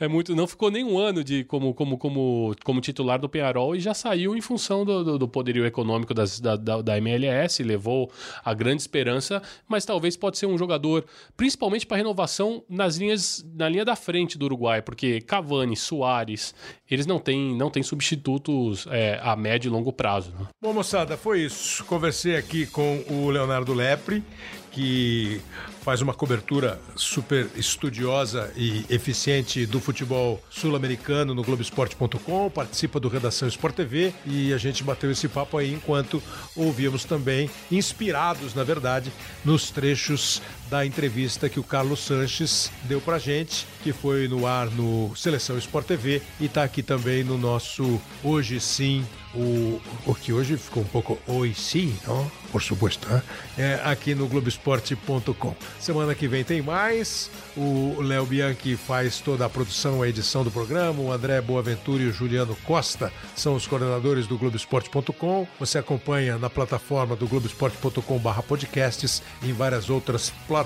É muito. Não ficou nem um ano de, como, como, como, como titular do Penharol e já saiu em função do, do, do poderio econômico das, da, da, da MLS, levou a grande esperança, mas talvez pode ser um jogador, principalmente para renovação nas linhas, na linha da frente do Uruguai, porque Cavani, Soares, eles não têm, não têm substitutos é, a médio e longo prazo. Né? Bom, moçada, foi isso. Conversei aqui com o Leonardo Lepre, que faz uma cobertura super estudiosa e eficiente do futebol sul-americano no Globoesporte.com, participa do Redação Sport TV e a gente bateu esse papo aí enquanto ouvíamos também, inspirados, na verdade, nos trechos da entrevista que o Carlos Sanches deu pra gente, que foi no ar no Seleção Sport TV e tá aqui também no nosso Hoje Sim o, o que hoje ficou um pouco oi sim, não? por supuesto, né? é, aqui no Globoesporte.com. Semana que vem tem mais. O Léo Bianchi faz toda a produção, a edição do programa. O André Boaventura e o Juliano Costa são os coordenadores do Globoesporte.com. Você acompanha na plataforma do Globoesporte.com/podcasts e em várias outras plataformas.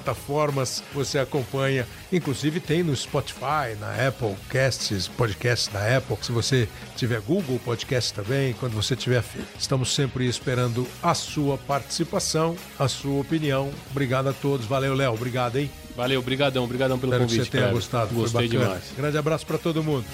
Você acompanha, inclusive tem no Spotify, na Apple Casts, podcasts da Apple. Se você tiver Google Podcast também, quando você tiver afim. Estamos sempre esperando a sua participação, a sua opinião. Obrigado a todos. Valeu, Léo. Obrigado, hein? Valeu, brigadão, brigadão pelo Espero convite. que você tenha Kleber. gostado. Gostei demais. Grande abraço para todo mundo.